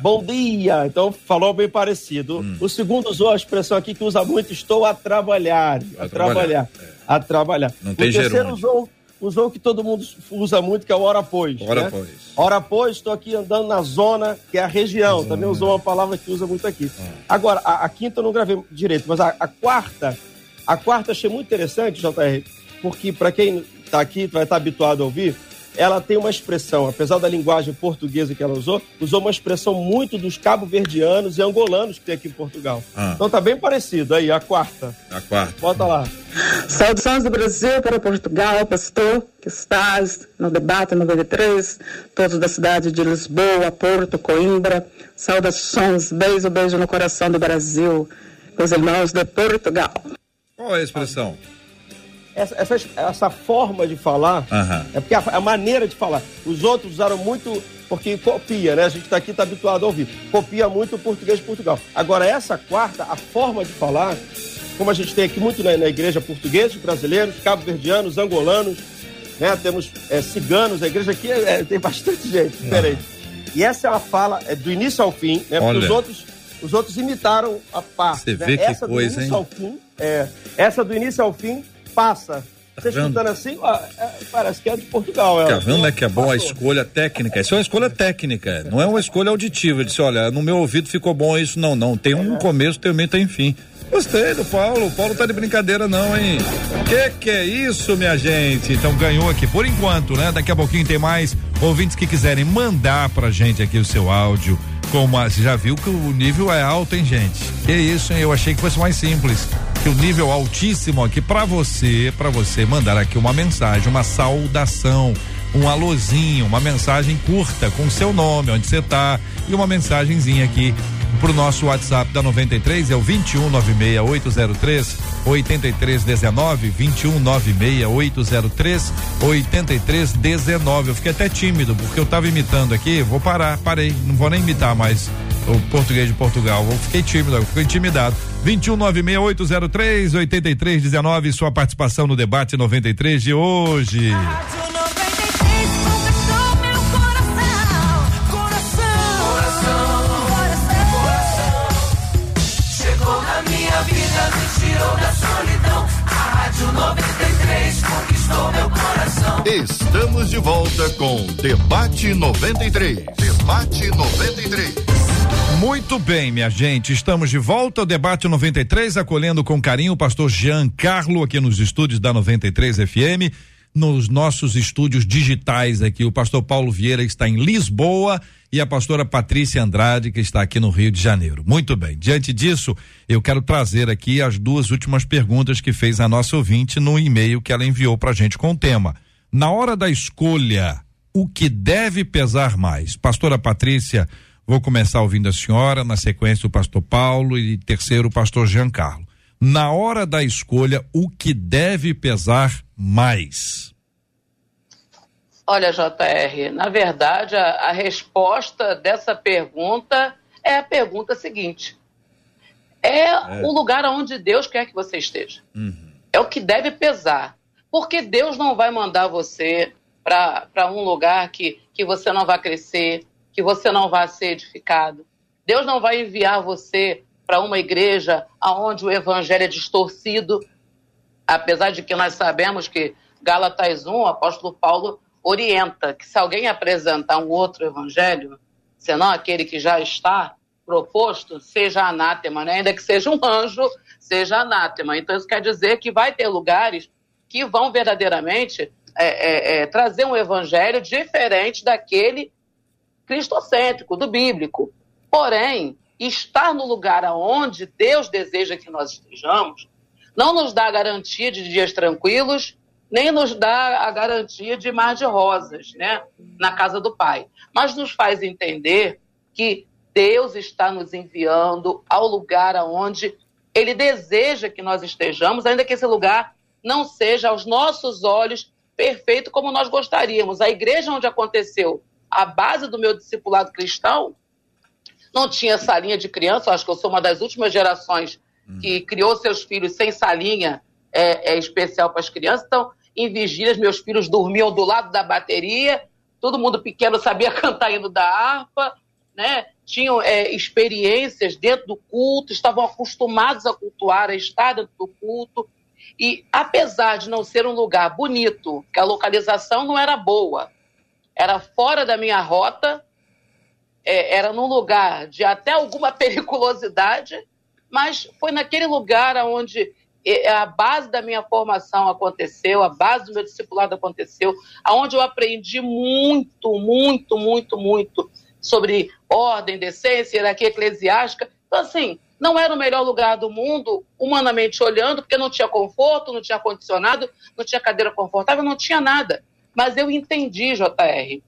Bom dia. Então falou bem parecido. Hum. O segundo usou a expressão aqui que usa muito: estou a trabalhar. A, a trabalhar. trabalhar. É. A trabalhar. Não tem o terceiro usou, usou o que todo mundo usa muito, que é o hora após. Hora né? após. Hora após, estou aqui andando na zona, que é a região. Zona. Também usou uma palavra que usa muito aqui. Ah. Agora, a, a, quinta eu não gravei direito, mas a, a quarta, a quarta achei muito interessante, JR, porque para quem está aqui, vai estar tá habituado a ouvir, ela tem uma expressão, apesar da linguagem portuguesa que ela usou, usou uma expressão muito dos cabo-verdianos e angolanos que tem aqui em Portugal. Ah. Então tá bem parecido aí, a quarta. A quarta. Bota lá. Saudações do Brasil para Portugal, pastor, que estás no debate 93, todos da cidade de Lisboa, Porto, Coimbra. Saudações, beijo, beijo no coração do Brasil, meus irmãos de Portugal. Qual é a expressão? Essa, essa, essa forma de falar, uhum. é porque a, a, maneira de falar. Os outros usaram muito, porque copia, né? A gente está aqui, está habituado a ouvir. Copia muito o português de Portugal. Agora, essa quarta, a forma de falar, como a gente tem aqui muito na, na igreja portugueses, brasileiros, cabo-verdianos, angolanos, né? Temos é, ciganos, a igreja aqui é, é, tem bastante gente diferente. Uhum. E essa é uma fala é, do início ao fim, né? Porque os outros, os outros imitaram a parte. Você né? vê que essa coisa, do início hein? Ao fim, é, essa do início ao fim passa. Você tá escutando assim, ó, é, parece que é de Portugal. Tá vendo é que é bom a escolha técnica? Isso é uma escolha técnica, não é uma escolha auditiva. Ele disse, olha, no meu ouvido ficou bom isso. Não, não. Tem um começo, tem um meio, tem fim. Gostei do Paulo. O Paulo tá de brincadeira, não, hein? Que que é isso, minha gente? Então ganhou aqui por enquanto, né? Daqui a pouquinho tem mais ouvintes que quiserem mandar pra gente aqui o seu áudio. Como a, você já viu que o nível é alto, hein, gente? Que isso, hein? Eu achei que fosse mais simples o nível altíssimo aqui para você, para você mandar aqui uma mensagem, uma saudação, um alôzinho, uma mensagem curta com seu nome, onde você tá e uma mensagenzinha aqui pro nosso WhatsApp da 93 é o 2196803 8319 2196803 8319. Eu fiquei até tímido porque eu tava imitando aqui, vou parar, parei, não vou nem imitar mais o português de Portugal. Eu fiquei tímido, eu fiquei intimidado. 2196803 8319, sua participação no debate 93 de hoje. Estamos de volta com Debate 93. Debate 93. Muito bem, minha gente, estamos de volta ao debate 93, acolhendo com carinho o pastor Jean Carlo aqui nos estúdios da 93 FM, nos nossos estúdios digitais aqui, o pastor Paulo Vieira que está em Lisboa e a pastora Patrícia Andrade que está aqui no Rio de Janeiro. Muito bem. Diante disso, eu quero trazer aqui as duas últimas perguntas que fez a nossa ouvinte no e-mail que ela enviou pra gente com o tema. Na hora da escolha, o que deve pesar mais? Pastora Patrícia, Vou começar ouvindo a senhora, na sequência o pastor Paulo e terceiro o pastor Giancarlo. Na hora da escolha, o que deve pesar mais? Olha, JR, na verdade, a, a resposta dessa pergunta é a pergunta seguinte: é, é, o lugar onde Deus quer que você esteja. Uhum. É o que deve pesar. Porque Deus não vai mandar você para um lugar que, que você não vai crescer, que você não vai ser edificado. Deus não vai enviar você para uma igreja onde o evangelho é distorcido, apesar de que nós sabemos que Gálatas 1, o apóstolo Paulo orienta que se alguém apresentar um outro evangelho, senão aquele que já está proposto, seja anátema, né? ainda que seja um anjo, seja anátema. Então isso quer dizer que vai ter lugares que vão verdadeiramente é, é, é, trazer um evangelho diferente daquele cristocêntrico, do bíblico. Porém, estar no lugar aonde Deus deseja que nós estejamos não nos dá a garantia de dias tranquilos, nem nos dá a garantia de mar de rosas, né, na casa do Pai. Mas nos faz entender que Deus está nos enviando ao lugar aonde Ele deseja que nós estejamos, ainda que esse lugar não seja aos nossos olhos perfeito como nós gostaríamos. A igreja onde aconteceu a base do meu discipulado cristão não tinha salinha de criança. Eu acho que eu sou uma das últimas gerações que criou seus filhos sem salinha é, é especial para as crianças. Então, em vigílias, meus filhos dormiam do lado da bateria. Todo mundo pequeno sabia cantar indo da harpa, né? Tinham é, experiências dentro do culto, estavam acostumados a cultuar, a estar dentro do culto. E apesar de não ser um lugar bonito, que a localização não era boa, era fora da minha rota, é, era num lugar de até alguma periculosidade, mas foi naquele lugar onde a base da minha formação aconteceu, a base do meu discipulado aconteceu, aonde eu aprendi muito, muito, muito, muito sobre ordem, decência, hierarquia eclesiástica. Então, assim, não era o melhor lugar do mundo, humanamente olhando, porque não tinha conforto, não tinha ar-condicionado, não tinha cadeira confortável, não tinha nada. Mas eu entendi, JR,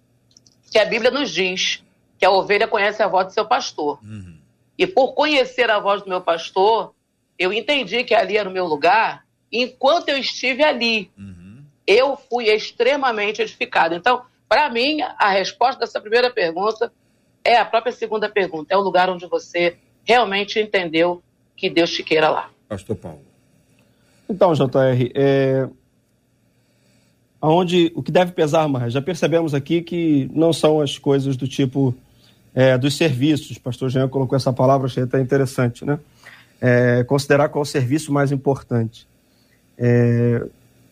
que a Bíblia nos diz que a ovelha conhece a voz do seu pastor. Uhum. E por conhecer a voz do meu pastor, eu entendi que ali era o meu lugar. Enquanto eu estive ali, uhum. eu fui extremamente edificado. Então, para mim, a resposta dessa primeira pergunta é a própria segunda pergunta. É o lugar onde você realmente entendeu que Deus te queira lá. Pastor Paulo. Então, JR, é... Aonde, o que deve pesar mais? Já percebemos aqui que não são as coisas do tipo é, dos serviços. O pastor Jean colocou essa palavra, achei até interessante, né? É, considerar qual o serviço mais importante. É,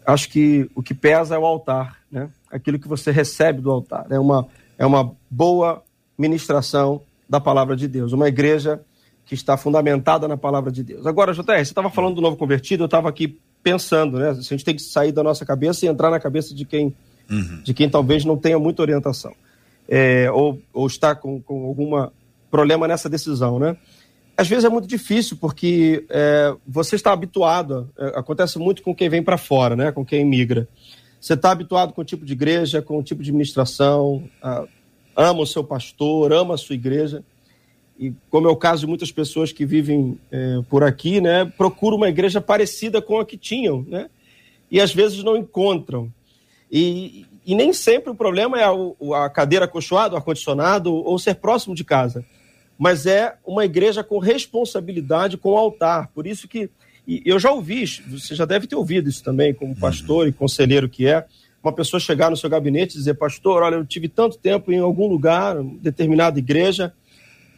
acho que o que pesa é o altar, né? Aquilo que você recebe do altar. É uma, é uma boa ministração da palavra de Deus. Uma igreja que está fundamentada na palavra de Deus. Agora, JR, você estava falando do novo convertido, eu estava aqui pensando, né? A gente tem que sair da nossa cabeça e entrar na cabeça de quem, uhum. de quem talvez não tenha muita orientação. É, ou, ou está com, com algum problema nessa decisão, né? Às vezes é muito difícil porque é, você está habituado, é, acontece muito com quem vem para fora, né? Com quem migra. Você está habituado com o tipo de igreja, com o tipo de administração, a, ama o seu pastor, ama a sua igreja e como é o caso de muitas pessoas que vivem é, por aqui, né, procuram uma igreja parecida com a que tinham, né, e às vezes não encontram. E, e nem sempre o problema é a, a cadeira acolchoada, o ar-condicionado ou ser próximo de casa, mas é uma igreja com responsabilidade com o altar. Por isso que e eu já ouvi, você já deve ter ouvido isso também, como pastor uhum. e conselheiro que é, uma pessoa chegar no seu gabinete e dizer, pastor, olha, eu tive tanto tempo em algum lugar, determinada igreja,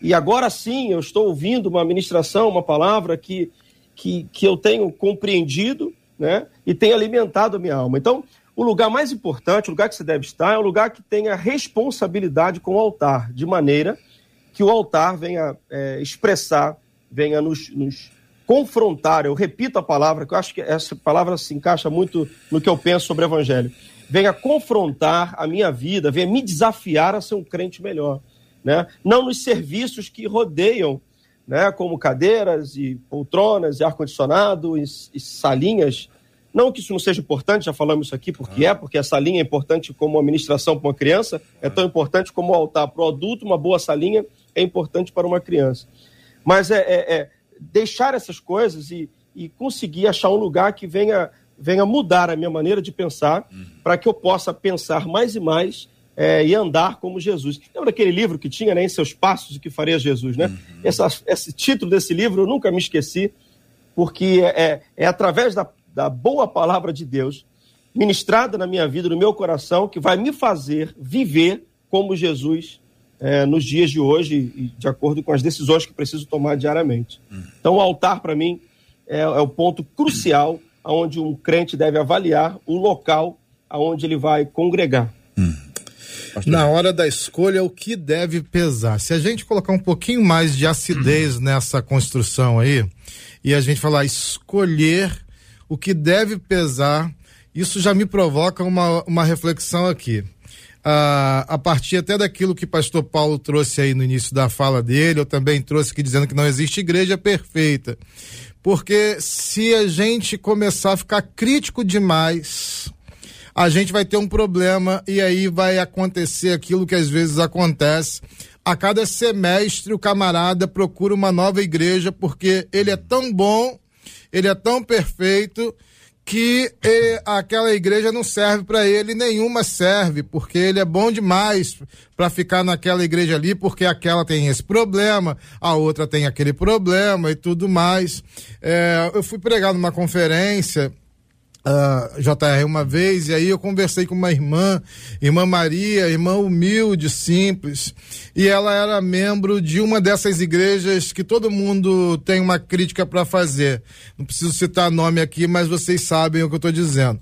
e agora sim eu estou ouvindo uma ministração, uma palavra que, que, que eu tenho compreendido né, e tem alimentado a minha alma. Então, o lugar mais importante, o lugar que você deve estar, é o lugar que tenha responsabilidade com o altar, de maneira que o altar venha é, expressar, venha nos, nos confrontar. Eu repito a palavra, que eu acho que essa palavra se encaixa muito no que eu penso sobre o Evangelho. Venha confrontar a minha vida, venha me desafiar a ser um crente melhor né? não nos serviços que rodeiam, né? como cadeiras e poltronas e ar-condicionado e, e, salinhas. Não que isso não seja importante, já falamos isso aqui, porque ah. é, porque a salinha é importante como a administração para uma criança, é tão importante como o altar para o adulto, uma boa salinha é importante para uma criança. Mas é, é, é deixar essas coisas e, e conseguir achar um lugar que venha venha mudar a minha maneira de pensar, uhum. para que eu possa pensar mais e mais é, e andar como Jesus. Lembra aquele livro que tinha, né, em seus passos, o que faria Jesus, né? Uhum. Essa, esse título desse livro eu nunca me esqueci, porque é, é, é através da, da boa palavra de Deus, ministrada na minha vida, no meu coração, que vai me fazer viver como Jesus é, nos dias de hoje e de acordo com as decisões que preciso tomar diariamente. Então, o altar, para mim, é, é, o ponto crucial onde um crente deve avaliar o local aonde ele vai congregar. Na hora da escolha, o que deve pesar? Se a gente colocar um pouquinho mais de acidez nessa construção aí, e a gente falar escolher o que deve pesar, isso já me provoca uma, uma reflexão aqui. Ah, a partir até daquilo que pastor Paulo trouxe aí no início da fala dele, eu também trouxe aqui dizendo que não existe igreja perfeita. Porque se a gente começar a ficar crítico demais, a gente vai ter um problema e aí vai acontecer aquilo que às vezes acontece. A cada semestre o camarada procura uma nova igreja porque ele é tão bom, ele é tão perfeito que eh, aquela igreja não serve para ele, nenhuma serve, porque ele é bom demais para ficar naquela igreja ali, porque aquela tem esse problema, a outra tem aquele problema e tudo mais. Eh, eu fui pregar numa conferência JR uma vez, e aí eu conversei com uma irmã, irmã Maria, irmã humilde, simples, e ela era membro de uma dessas igrejas que todo mundo tem uma crítica para fazer. Não preciso citar nome aqui, mas vocês sabem o que eu estou dizendo.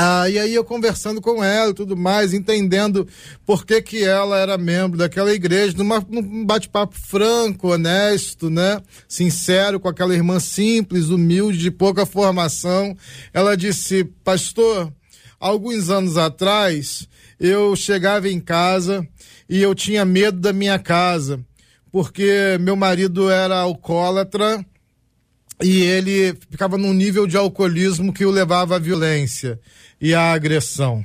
Ah, e aí eu conversando com ela e tudo mais, entendendo por que que ela era membro daquela igreja, numa, num bate-papo franco, honesto, né? Sincero, com aquela irmã simples, humilde, de pouca formação. Ela disse, pastor, alguns anos atrás, eu chegava em casa e eu tinha medo da minha casa, porque meu marido era alcoólatra, e ele ficava num nível de alcoolismo que o levava à violência e à agressão.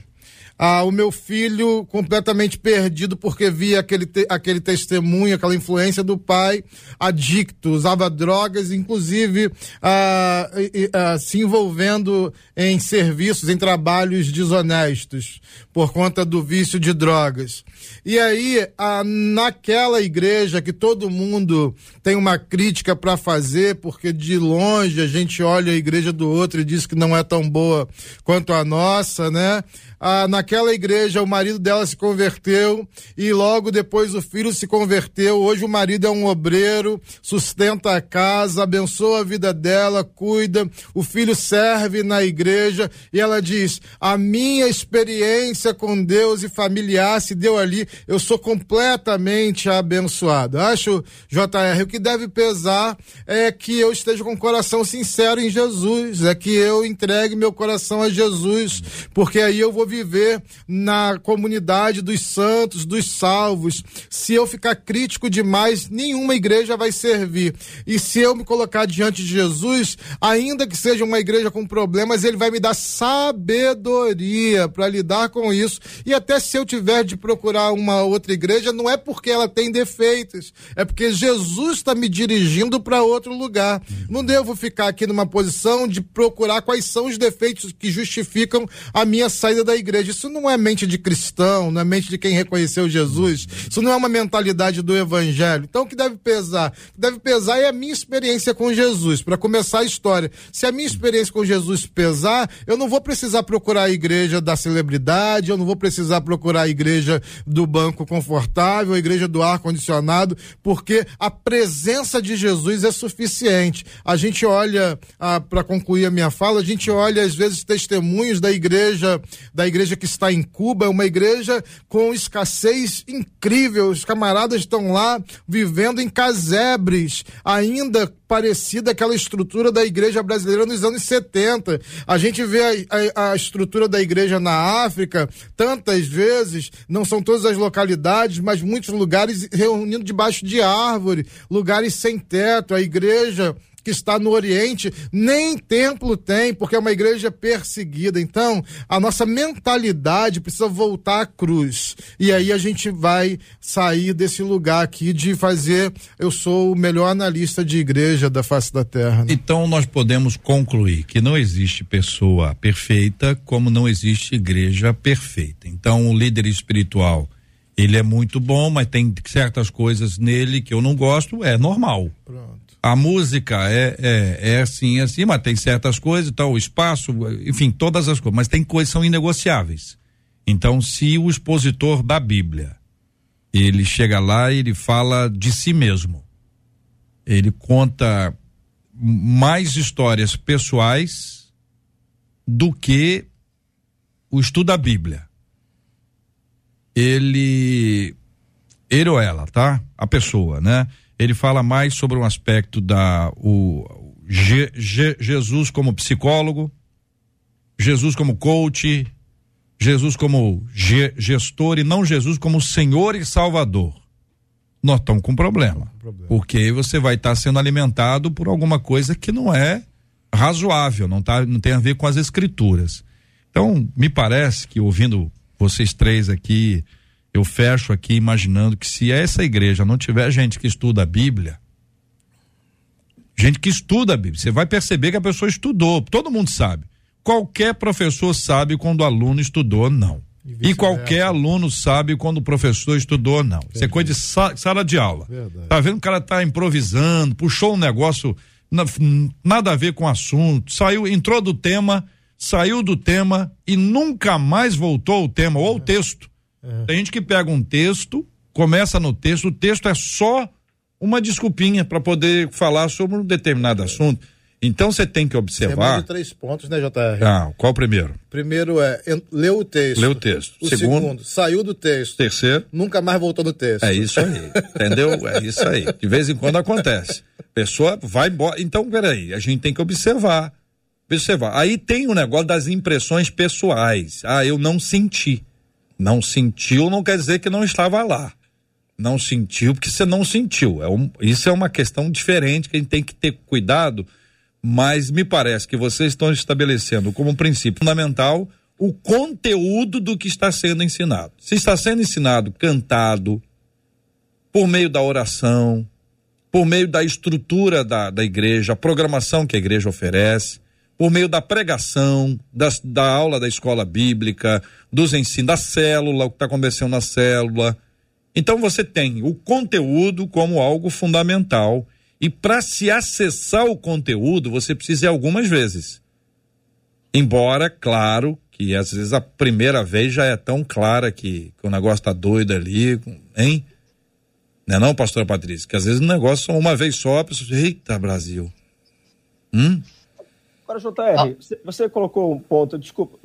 Ah, o meu filho completamente perdido porque via aquele, te, aquele testemunho, aquela influência do pai, adicto, usava drogas, inclusive ah, ah, se envolvendo em serviços, em trabalhos desonestos, por conta do vício de drogas. E aí, ah, naquela igreja que todo mundo tem uma crítica para fazer, porque de longe a gente olha a igreja do outro e diz que não é tão boa quanto a nossa, né? Ah, naquela igreja o marido dela se converteu e logo depois o filho se converteu. Hoje o marido é um obreiro, sustenta a casa, abençoa a vida dela, cuida. O filho serve na igreja e ela diz: A minha experiência com Deus e familiar se deu ali, eu sou completamente abençoado. Acho, JR, o que deve pesar é que eu esteja com o coração sincero em Jesus, é que eu entregue meu coração a Jesus, porque aí eu vou viver na comunidade dos santos, dos salvos. Se eu ficar crítico demais, nenhuma igreja vai servir. E se eu me colocar diante de Jesus, ainda que seja uma igreja com problemas, ele vai me dar sabedoria para lidar com isso. E até se eu tiver de procurar uma outra igreja, não é porque ela tem defeitos, é porque Jesus está me dirigindo para outro lugar. Não devo ficar aqui numa posição de procurar quais são os defeitos que justificam a minha saída da igreja igreja. Isso não é mente de cristão, não é mente de quem reconheceu Jesus. Isso não é uma mentalidade do evangelho. Então o que deve pesar? O que deve pesar é a minha experiência com Jesus, para começar a história. Se a minha experiência com Jesus pesar, eu não vou precisar procurar a igreja da celebridade, eu não vou precisar procurar a igreja do banco confortável, a igreja do ar condicionado, porque a presença de Jesus é suficiente. A gente olha, ah, para concluir a minha fala, a gente olha às vezes testemunhos da igreja, da igreja igreja que está em Cuba é uma igreja com escassez incrível. Os camaradas estão lá vivendo em casebres, ainda parecida àquela estrutura da igreja brasileira nos anos 70. A gente vê a, a, a, estrutura da igreja na África tantas vezes, não são todas as localidades, mas muitos lugares reunindo debaixo de árvore, lugares sem teto. A igreja que está no Oriente, nem templo tem, porque é uma igreja perseguida. Então, a nossa mentalidade precisa voltar à cruz. E aí a gente vai sair desse lugar aqui de fazer. Eu sou o melhor analista de igreja da face da terra. Né? Então, nós podemos concluir que não existe pessoa perfeita, como não existe igreja perfeita. Então, o líder espiritual ele é muito bom, mas tem certas coisas nele que eu não gosto, é normal. Pronto. A música é, é, é assim, é assim, mas tem certas coisas, então, o espaço, enfim, todas as coisas, mas tem coisas que são inegociáveis. Então, se o expositor da Bíblia, ele chega lá e ele fala de si mesmo, ele conta mais histórias pessoais do que o estudo da Bíblia ele ele ou ela, tá? A pessoa, né? Ele fala mais sobre um aspecto da o Je, Je, Jesus como psicólogo, Jesus como coach, Jesus como ge, gestor e não Jesus como Senhor e Salvador. Nós estamos com problema, problema. Porque você vai estar tá sendo alimentado por alguma coisa que não é razoável, não tá, não tem a ver com as escrituras. Então, me parece que ouvindo vocês três aqui, eu fecho aqui imaginando que se essa igreja não tiver gente que estuda a Bíblia, gente que estuda a Bíblia, você vai perceber que a pessoa estudou, todo mundo sabe. Qualquer professor sabe quando o aluno estudou ou não. E, e qualquer aluno sabe quando o professor estudou ou não. Isso é coisa de sala de aula. Verdade. Tá vendo que o cara tá improvisando, puxou um negócio nada a ver com o assunto, saiu, entrou do tema saiu do tema e nunca mais voltou ao tema ou ao texto. É. Tem gente que pega um texto, começa no texto, o texto é só uma desculpinha para poder falar sobre um determinado assunto. Então você tem que observar. de três pontos, né, JR? Ah, qual o primeiro? Primeiro é leu o texto. Leu o texto. O segundo, segundo, saiu do texto. Terceiro, nunca mais voltou no texto. É isso aí. entendeu? É isso aí. De vez em quando acontece. Pessoa vai embora. Então, peraí, a gente tem que observar observar. Aí tem o negócio das impressões pessoais. Ah, eu não senti. Não sentiu não quer dizer que não estava lá. Não sentiu porque você não sentiu. É um, isso é uma questão diferente que a gente tem que ter cuidado, mas me parece que vocês estão estabelecendo como princípio fundamental o conteúdo do que está sendo ensinado. Se está sendo ensinado cantado, por meio da oração, por meio da estrutura da, da igreja, a programação que a igreja oferece, por meio da pregação, das, da aula da escola bíblica, dos ensinos, da célula, o que está acontecendo na célula. Então você tem o conteúdo como algo fundamental. E para se acessar o conteúdo, você precisa ir algumas vezes. Embora, claro, que às vezes a primeira vez já é tão clara que, que o negócio está doido ali, hein? Não é não, pastora Patrícia? Que às vezes o negócio só uma vez só, a pessoa diz, eita, Brasil. Hum? Agora, JR, ah. você, você, colocou um ponto, desculpa.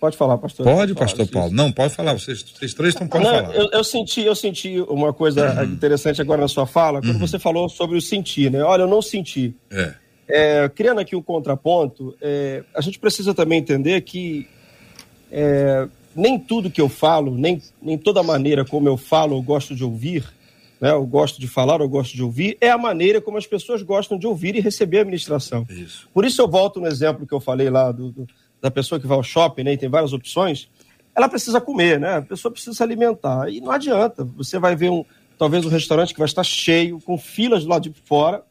Pode falar, pastor. Pode, pastor falar, Paulo. Não, pode falar. Vocês, vocês três estão podem falar. Eu, eu, senti, eu senti uma coisa uhum. interessante agora na sua fala, quando uhum. você falou sobre o sentir, né? Olha, eu não senti. É. É, criando aqui um contraponto, é, a gente precisa também entender que é, nem tudo que eu falo, nem, nem toda maneira como eu falo, eu gosto de ouvir, né, eu gosto de falar, eu gosto de ouvir, é a maneira como as pessoas gostam de ouvir e receber a administração. Isso. Por isso eu volto no exemplo que eu falei lá do, do, da pessoa que vai ao shopping né, e tem várias opções. Ela precisa comer, né? A pessoa precisa se alimentar. E não adianta. Você vai ver um, talvez um restaurante que vai estar cheio, com filas do lado de fora,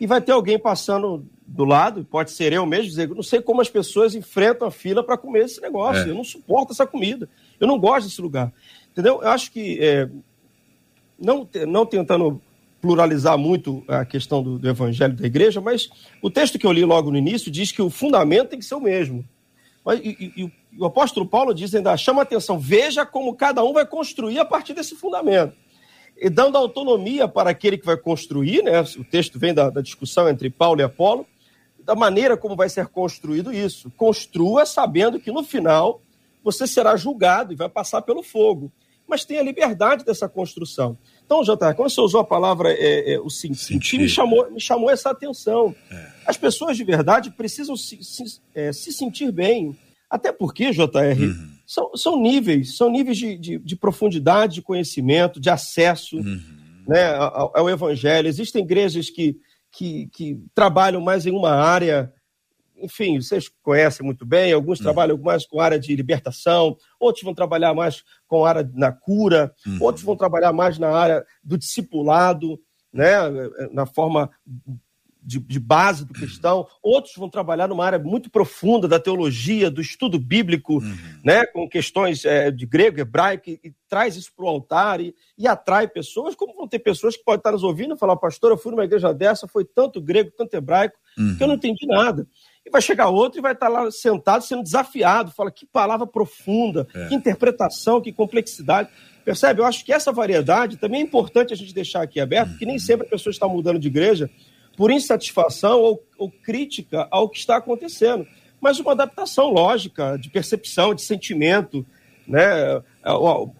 e vai ter alguém passando do lado, pode ser eu mesmo, dizer, não sei como as pessoas enfrentam a fila para comer esse negócio. É. Eu não suporto essa comida. Eu não gosto desse lugar. Entendeu? Eu acho que é, não, não tentando pluralizar muito a questão do, do, evangelho da igreja, mas o texto que eu li logo no início diz que o fundamento tem que ser o mesmo. E, e, e o apóstolo Paulo diz ainda, chama atenção, veja como cada um vai construir a partir desse fundamento. E dando autonomia para aquele que vai construir, né? o texto vem da, da discussão entre Paulo e Apolo, da maneira como vai ser construído isso. Construa sabendo que no final você será julgado e vai passar pelo fogo mas tem a liberdade dessa construção. Então, JR, quando você usou a palavra é, é, o sentir, me chamou, me chamou essa atenção. É. As pessoas de verdade precisam se, se, é, se sentir bem. Até porque, JR, uhum. são, são níveis, são níveis de, de, de, profundidade de conhecimento, de acesso uhum. né, ao, ao, evangelho. Existem igrejas que, que, que trabalham mais em uma área enfim, vocês conhecem muito bem, alguns uhum. trabalham mais com a área de libertação, outros vão trabalhar mais com a área na cura, uhum. outros vão trabalhar mais na área do discipulado, né, na forma de, de, base do cristão, outros vão trabalhar numa área muito profunda da teologia, do estudo bíblico, uhum. né, com questões é, de grego, hebraico, e, e traz isso para o altar e, e, atrai pessoas, como vão ter pessoas que podem estar nos ouvindo e falar, pastor, eu fui numa igreja dessa, foi tanto grego, tanto hebraico, uhum. que eu não entendi nada. E vai chegar outro e vai estar lá sentado sendo desafiado. Fala que palavra profunda, é. que interpretação, que complexidade. Percebe? Eu acho que essa variedade também é importante a gente deixar aqui aberto, porque nem sempre a pessoa está mudando de igreja por insatisfação ou, ou crítica ao que está acontecendo, mas uma adaptação lógica de percepção, de sentimento. Né? É,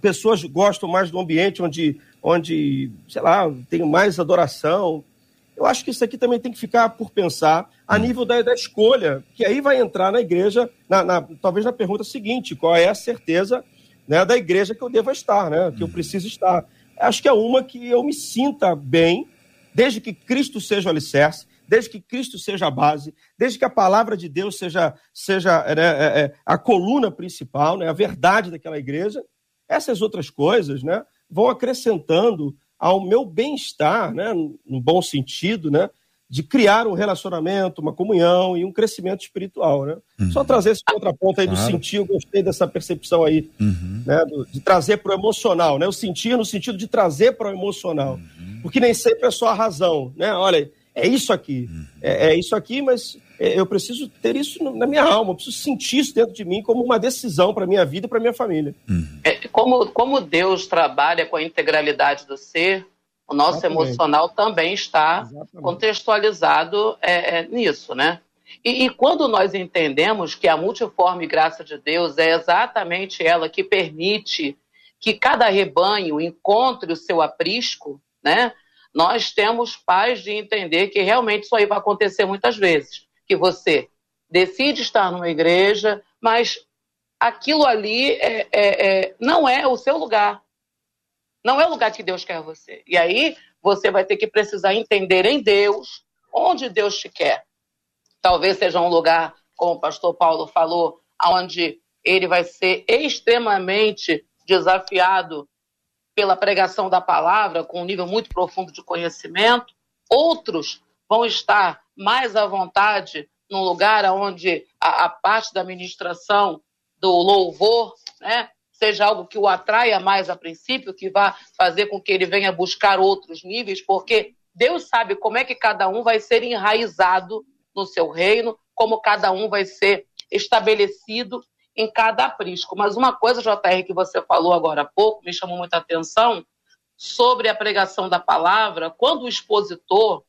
pessoas gostam mais do ambiente onde, onde sei lá, tem mais adoração, eu acho que isso aqui também tem que ficar por pensar a hum. nível da, da escolha, que aí vai entrar na igreja, na, na, talvez na pergunta seguinte: qual é a certeza né, da igreja que eu devo estar, né, que eu hum. preciso estar? Acho que é uma que eu me sinta bem, desde que Cristo seja o alicerce, desde que Cristo seja a base, desde que a palavra de Deus seja, seja né, é, é, a coluna principal, né, a verdade daquela igreja. Essas outras coisas né, vão acrescentando ao meu bem-estar, né, no bom sentido, né, de criar um relacionamento, uma comunhão e um crescimento espiritual, né? Uhum. Só trazer esse contraponto aí claro. do sentir, eu gostei dessa percepção aí, uhum. né, do, de trazer para o emocional, né? O sentir no sentido de trazer para o emocional, uhum. porque nem sempre é só a razão, né? Olha, é isso aqui, uhum. é, é, isso aqui, mas eu preciso ter isso na minha alma, eu preciso sentir isso dentro de mim como uma decisão para minha vida e para minha família. Uhum. É, como, como Deus trabalha com a integralidade do ser, o nosso Exatamente. emocional também está Exatamente. contextualizado é, é, nisso, né? E, e, quando nós entendemos que a multiforme graça de Deus é exatamente ela que permite que cada rebanho encontre o seu aprisco, né? Nós temos paz de entender que realmente isso aí vai acontecer muitas vezes que você decide estar numa igreja, mas aquilo ali é, é, é, não é o seu lugar. Não é o lugar que Deus quer você. E aí você vai ter que precisar entender em Deus onde Deus te quer. Talvez seja um lugar, como o pastor Paulo falou, onde ele vai ser extremamente desafiado pela pregação da palavra, com um nível muito profundo de conhecimento. Outros vão estar mais à vontade num lugar onde a, a parte da administração do louvor né, seja algo que o atraia mais a princípio, que vá fazer com que ele venha buscar outros níveis, porque Deus sabe como é que cada um vai ser enraizado no seu reino, como cada um vai ser estabelecido em cada aprisco. Mas uma coisa, JR, que você falou agora há pouco, me chamou muita atenção, sobre a pregação da palavra, quando o expositor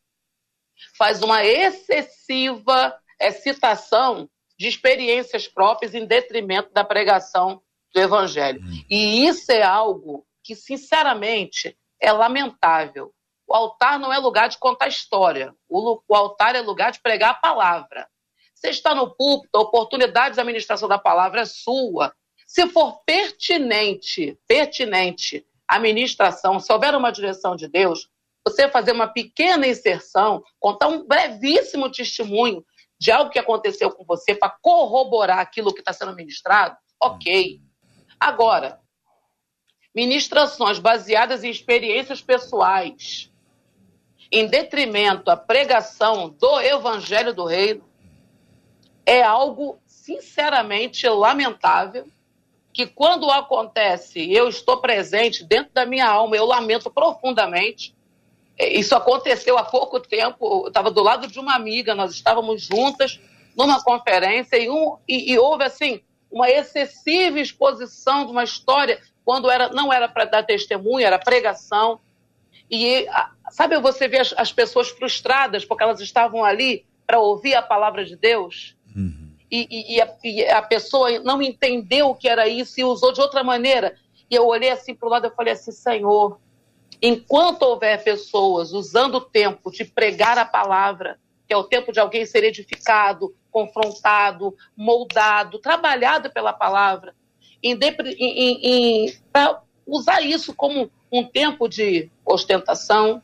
faz uma excessiva é, citação de experiências próprias em detrimento da pregação do evangelho. Hum. E isso é algo que, sinceramente, é lamentável. O altar não é lugar de contar história. O, o altar é lugar de pregar a palavra. Você está no púlpito, a oportunidade de administração da palavra é sua. Se for pertinente, pertinente a ministração, se houver uma direção de Deus, você fazer uma pequena inserção, contar um brevíssimo testemunho de algo que aconteceu com você para corroborar aquilo que está sendo ministrado, ok. Agora, ministrações baseadas em experiências pessoais, em detrimento à pregação do evangelho do reino, é algo sinceramente lamentável que quando acontece, eu estou presente dentro da minha alma, eu lamento profundamente, isso aconteceu há pouco tempo. Eu estava do lado de uma amiga, nós estávamos juntas numa conferência e, um, e, e houve assim uma excessiva exposição de uma história quando era, não era para dar testemunho, era pregação. E sabe, você vê as, as, pessoas frustradas porque elas estavam ali para ouvir a palavra de Deus. Uhum. E, e, e, a, e, a, pessoa não entendeu o que era isso e usou de outra maneira. E eu olhei assim para o lado e falei assim: Senhor, Enquanto houver pessoas usando o tempo de pregar a palavra, que é o tempo de alguém ser edificado, confrontado, moldado, trabalhado pela palavra, para usar isso como um tempo de ostentação,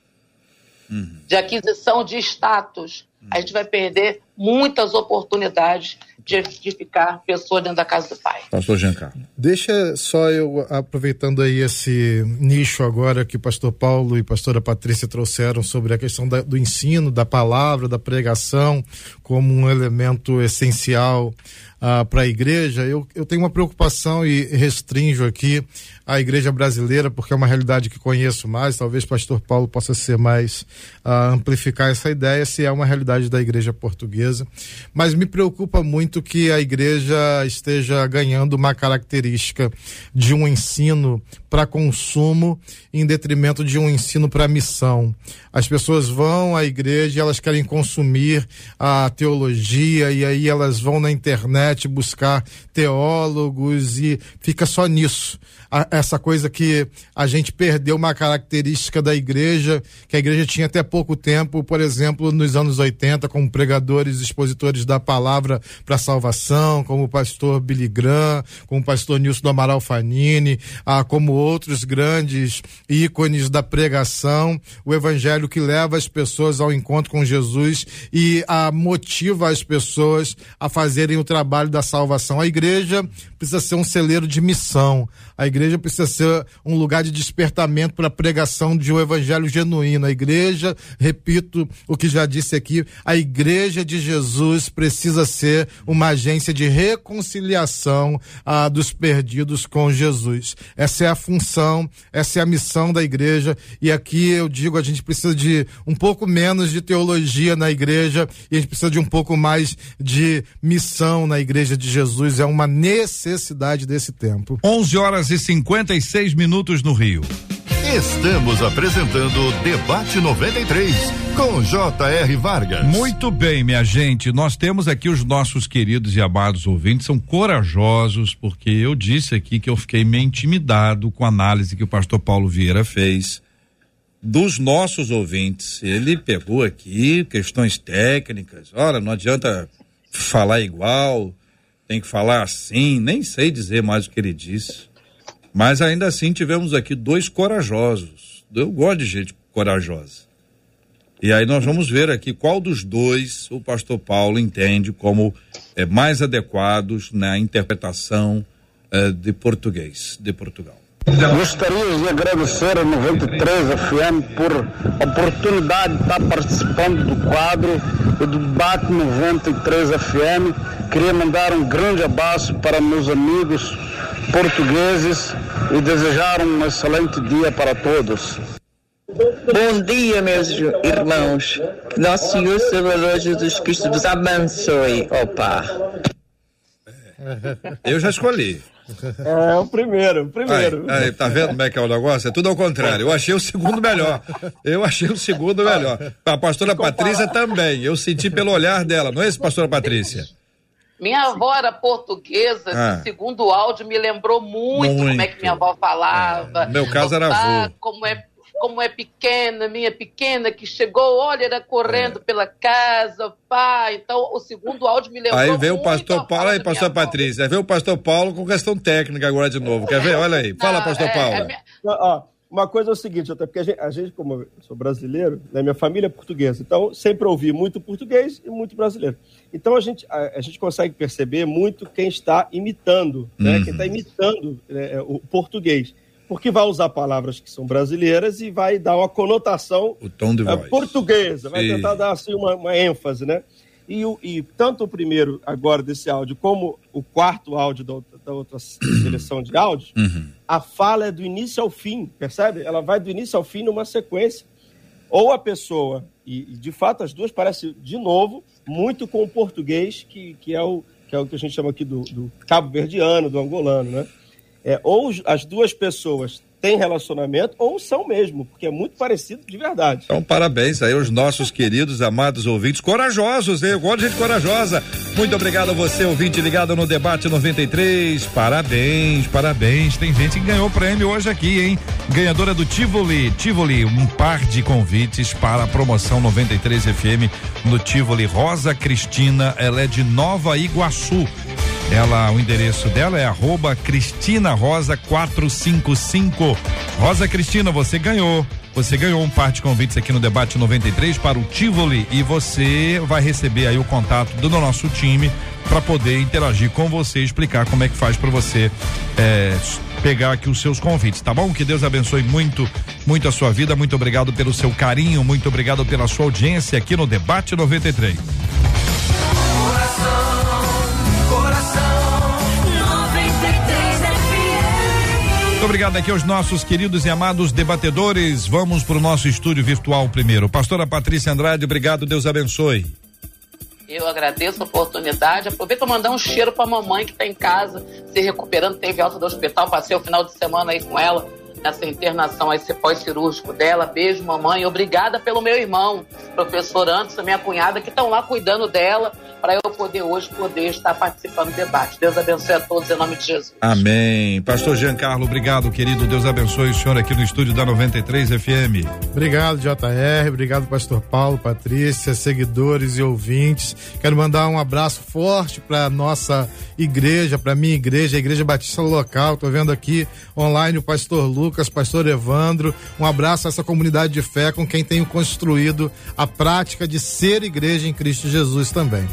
uhum. de aquisição de status. A gente vai perder muitas oportunidades de, de ficar pessoa dentro da casa do pai. Pastor Giancarlo. Deixa só eu, aproveitando aí esse nicho agora que o pastor Paulo e a pastora Patrícia trouxeram sobre a questão da, do ensino, da palavra, da pregação, como um elemento essencial ah, para a igreja, eu, eu tenho uma preocupação e restringo aqui a igreja brasileira, porque é uma realidade que conheço mais, talvez o pastor Paulo possa ser mais ah, amplificar essa ideia, se é uma realidade da igreja portuguesa. Mas me preocupa muito que a igreja esteja ganhando uma característica de um ensino para consumo em detrimento de um ensino para missão. As pessoas vão à igreja, elas querem consumir a teologia e aí elas vão na internet buscar teólogos e fica só nisso a, essa coisa que a gente perdeu uma característica da igreja, que a igreja tinha até pouco tempo, por exemplo, nos anos 80, como pregadores, expositores da palavra para salvação, como o pastor Billy Graham, como o pastor Nilson do Amaral Fanini, ah, como outros grandes ícones da pregação, o evangelho que leva as pessoas ao encontro com Jesus e a motiva as pessoas a fazerem o trabalho da salvação. A igreja precisa ser um celeiro de missão. A igreja precisa ser um lugar de despertamento para a pregação de um evangelho genuíno. A igreja, repito o que já disse aqui, a igreja de Jesus precisa ser uma agência de reconciliação ah, dos perdidos com Jesus. Essa é a função, essa é a missão da igreja. E aqui eu digo, a gente precisa de um pouco menos de teologia na igreja e a gente precisa de um pouco mais de missão na igreja de Jesus. É uma necessidade desse tempo. 11 horas e 56 minutos no Rio. Estamos apresentando Debate 93 com J.R. Vargas. Muito bem, minha gente. Nós temos aqui os nossos queridos e amados ouvintes, são corajosos, porque eu disse aqui que eu fiquei meio intimidado com a análise que o pastor Paulo Vieira fez dos nossos ouvintes. Ele pegou aqui questões técnicas. Ora, não adianta falar igual, tem que falar assim, nem sei dizer mais o que ele disse. Mas ainda assim tivemos aqui dois corajosos. Eu gosto de gente corajosa. E aí nós vamos ver aqui qual dos dois o pastor Paulo entende como é, mais adequados na interpretação é, de português de Portugal. Gostaria de agradecer a 93 FM por a oportunidade de estar participando do quadro do debate 93 FM. Queria mandar um grande abraço para meus amigos portugueses e desejar um excelente dia para todos. Bom dia, meus irmãos. Que nosso Senhor Salvador Jesus Cristo vos abençoe. Opa! Eu já escolhi. É, o primeiro, o primeiro. Aí, aí, tá vendo como é que é o negócio? É tudo ao contrário. Eu achei o segundo melhor. Eu achei o segundo melhor. A pastora Patrícia também. Eu senti pelo olhar dela, não é isso, pastora Patrícia? Minha avó era portuguesa, ah. segundo áudio me lembrou muito, muito, como é que minha avó falava. É. Meu caso era avô. Como é, como é pequena, minha pequena que chegou, olha, era correndo é. pela casa, pai. Então, o segundo áudio me lembrou Aí veio o pastor Paulo, aí pastor Patrícia, aí veio o pastor Paulo com questão técnica agora de novo. Quer ver? Olha aí. Fala, Não, pastor é, Paulo. É minha... Ó, uma coisa é o seguinte, até porque a gente, a gente como eu sou brasileiro, né, minha família é portuguesa, então sempre ouvi muito português e muito brasileiro. Então a gente, a, a gente consegue perceber muito quem está imitando, né, uhum. quem está imitando né, o português. Porque vai usar palavras que são brasileiras e vai dar uma conotação o tom de uh, portuguesa, vai Sim. tentar dar assim, uma, uma ênfase, né? E, e tanto o primeiro agora desse áudio como o quarto áudio da outra, da outra seleção de áudios, uhum. a fala é do início ao fim, percebe? Ela vai do início ao fim numa sequência. Ou a pessoa, e, e de fato as duas parecem de novo muito com o português, que, que, é, o, que é o que a gente chama aqui do, do cabo-verdiano, do angolano, né? É, ou as duas pessoas têm relacionamento ou são mesmo, porque é muito parecido de verdade. Então, parabéns aí aos nossos queridos, amados ouvintes, corajosos, hein? Eu gosto de gente corajosa. Muito obrigado a você, ouvinte ligado no Debate 93. Parabéns, parabéns. Tem gente que ganhou prêmio hoje aqui, hein? Ganhadora do Tivoli. Tivoli, um par de convites para a promoção 93 FM no Tivoli. Rosa Cristina, ela é de Nova Iguaçu. Ela, o endereço dela é arroba Cristina Rosa 455. Rosa Cristina, você ganhou Você ganhou um par de convites aqui no Debate 93 para o Tivoli e você vai receber aí o contato do nosso time para poder interagir com você, explicar como é que faz para você é, pegar aqui os seus convites, tá bom? Que Deus abençoe muito, muito a sua vida. Muito obrigado pelo seu carinho, muito obrigado pela sua audiência aqui no Debate 93. Muito obrigado aqui aos nossos queridos e amados debatedores. Vamos para o nosso estúdio virtual primeiro. Pastora Patrícia Andrade, obrigado, Deus abençoe. Eu agradeço a oportunidade. Aproveito para mandar um cheiro para a mamãe que está em casa, se recuperando, teve alta do hospital. Passei o final de semana aí com ela, nessa internação, esse pós-cirúrgico dela. Beijo, mamãe. Obrigada pelo meu irmão, professor Anderson, minha cunhada, que estão lá cuidando dela para eu poder hoje poder estar participando do debate. Deus abençoe a todos em nome de Jesus. Amém. Pastor Giancarlo, obrigado, querido. Deus abençoe o senhor aqui no estúdio da 93 FM. Obrigado, JR. Obrigado, Pastor Paulo, Patrícia, seguidores e ouvintes. Quero mandar um abraço forte para nossa igreja, para minha igreja, a Igreja Batista Local. Tô vendo aqui online o Pastor Lucas, Pastor Evandro. Um abraço a essa comunidade de fé com quem tenho construído a prática de ser igreja em Cristo Jesus também.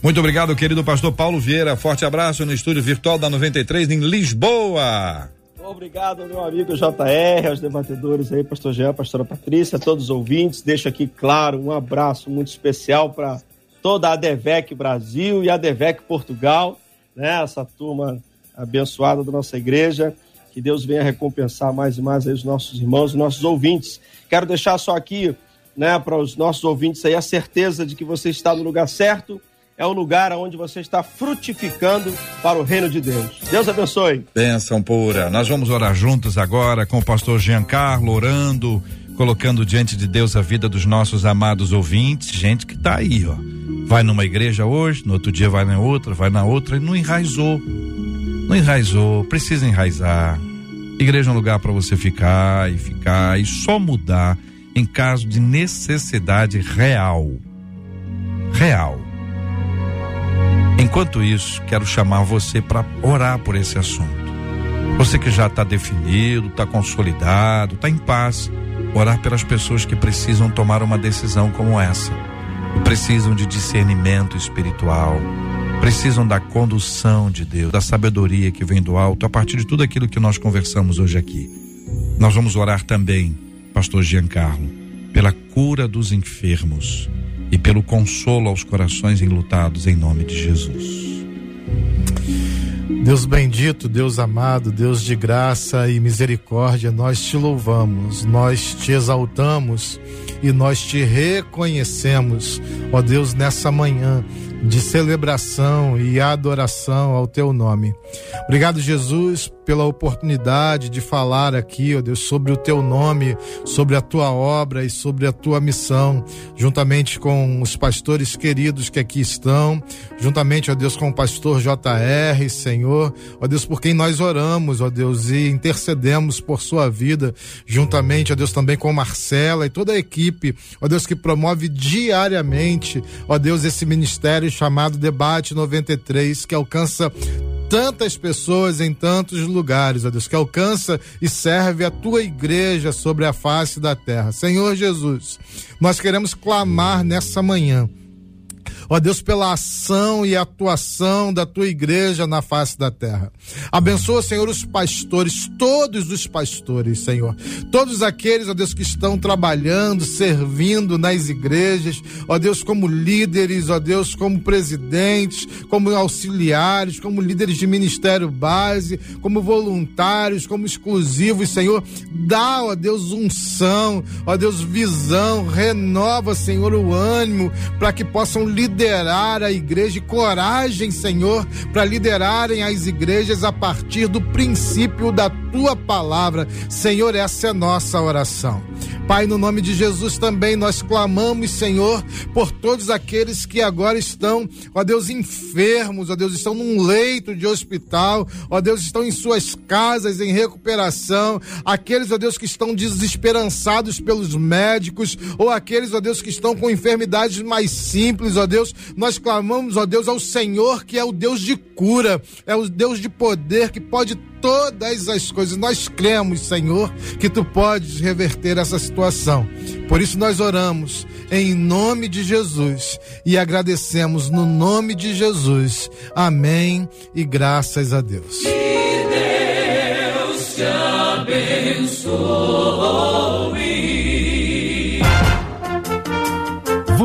Muito obrigado, querido pastor Paulo Vieira. Forte abraço no estúdio virtual da 93 em Lisboa. Obrigado, meu amigo JR, aos debatedores aí, pastor Jean, pastora Patrícia, todos os ouvintes. Deixo aqui, claro, um abraço muito especial para toda a DEVEC Brasil e a DEVEC Portugal, né? Essa turma abençoada da nossa igreja. Que Deus venha recompensar mais e mais os nossos irmãos, os nossos ouvintes. Quero deixar só aqui, né, para os nossos ouvintes aí a certeza de que você está no lugar certo é o lugar onde você está frutificando para o reino de Deus. Deus abençoe. Bênção pura. Nós vamos orar juntos agora com o pastor Giancarlo, orando, colocando diante de Deus a vida dos nossos amados ouvintes, gente que está aí, ó. Vai numa igreja hoje, no outro dia vai na outra, vai na outra e não enraizou. Não enraizou, precisa enraizar. Igreja é um lugar para você ficar e ficar e só mudar em caso de necessidade real. Real. Enquanto isso, quero chamar você para orar por esse assunto. Você que já está definido, está consolidado, está em paz, orar pelas pessoas que precisam tomar uma decisão como essa. E precisam de discernimento espiritual, precisam da condução de Deus, da sabedoria que vem do alto, a partir de tudo aquilo que nós conversamos hoje aqui. Nós vamos orar também, Pastor Giancarlo, pela cura dos enfermos e pelo consolo aos corações enlutados em nome de Jesus. Deus bendito, Deus amado, Deus de graça e misericórdia, nós te louvamos, nós te exaltamos e nós te reconhecemos, ó Deus, nessa manhã de celebração e adoração ao teu nome. Obrigado, Jesus, pela oportunidade de falar aqui, ó Deus, sobre o teu nome, sobre a tua obra e sobre a tua missão, juntamente com os pastores queridos que aqui estão, juntamente, ó Deus, com o pastor JR, Senhor, ó Deus, por quem nós oramos, ó Deus, e intercedemos por sua vida, juntamente, ó Deus, também com Marcela e toda a equipe, ó Deus, que promove diariamente, ó Deus, esse ministério chamado Debate 93, que alcança tantas pessoas em tantos lugares, ó Deus, que alcança e serve a tua igreja sobre a face da terra. Senhor Jesus, nós queremos clamar nessa manhã ó Deus, pela ação e atuação da tua igreja na face da terra. Abençoa, Senhor, os pastores, todos os pastores, Senhor. Todos aqueles, ó Deus, que estão trabalhando, servindo nas igrejas, ó Deus, como líderes, ó Deus, como presidentes, como auxiliares, como líderes de ministério base, como voluntários, como exclusivos, Senhor. Dá, ó Deus, unção, ó Deus, visão, renova, Senhor, o ânimo para que possam liderar liderar a igreja e coragem, Senhor, para liderarem as igrejas a partir do princípio da tua palavra. Senhor, essa é nossa oração. Pai, no nome de Jesus também nós clamamos, Senhor, por todos aqueles que agora estão, ó Deus, enfermos, ó Deus, estão num leito de hospital, ó Deus, estão em suas casas em recuperação, aqueles, ó Deus, que estão desesperançados pelos médicos, ou aqueles, ó Deus, que estão com enfermidades mais simples, ó Deus, nós clamamos, ó Deus, ao Senhor que é o Deus de cura, é o Deus de poder que pode todas as coisas. Nós cremos, Senhor, que tu podes reverter essa situação. Por isso nós oramos em nome de Jesus e agradecemos no nome de Jesus. Amém e graças a Deus. Que Deus te abençoe.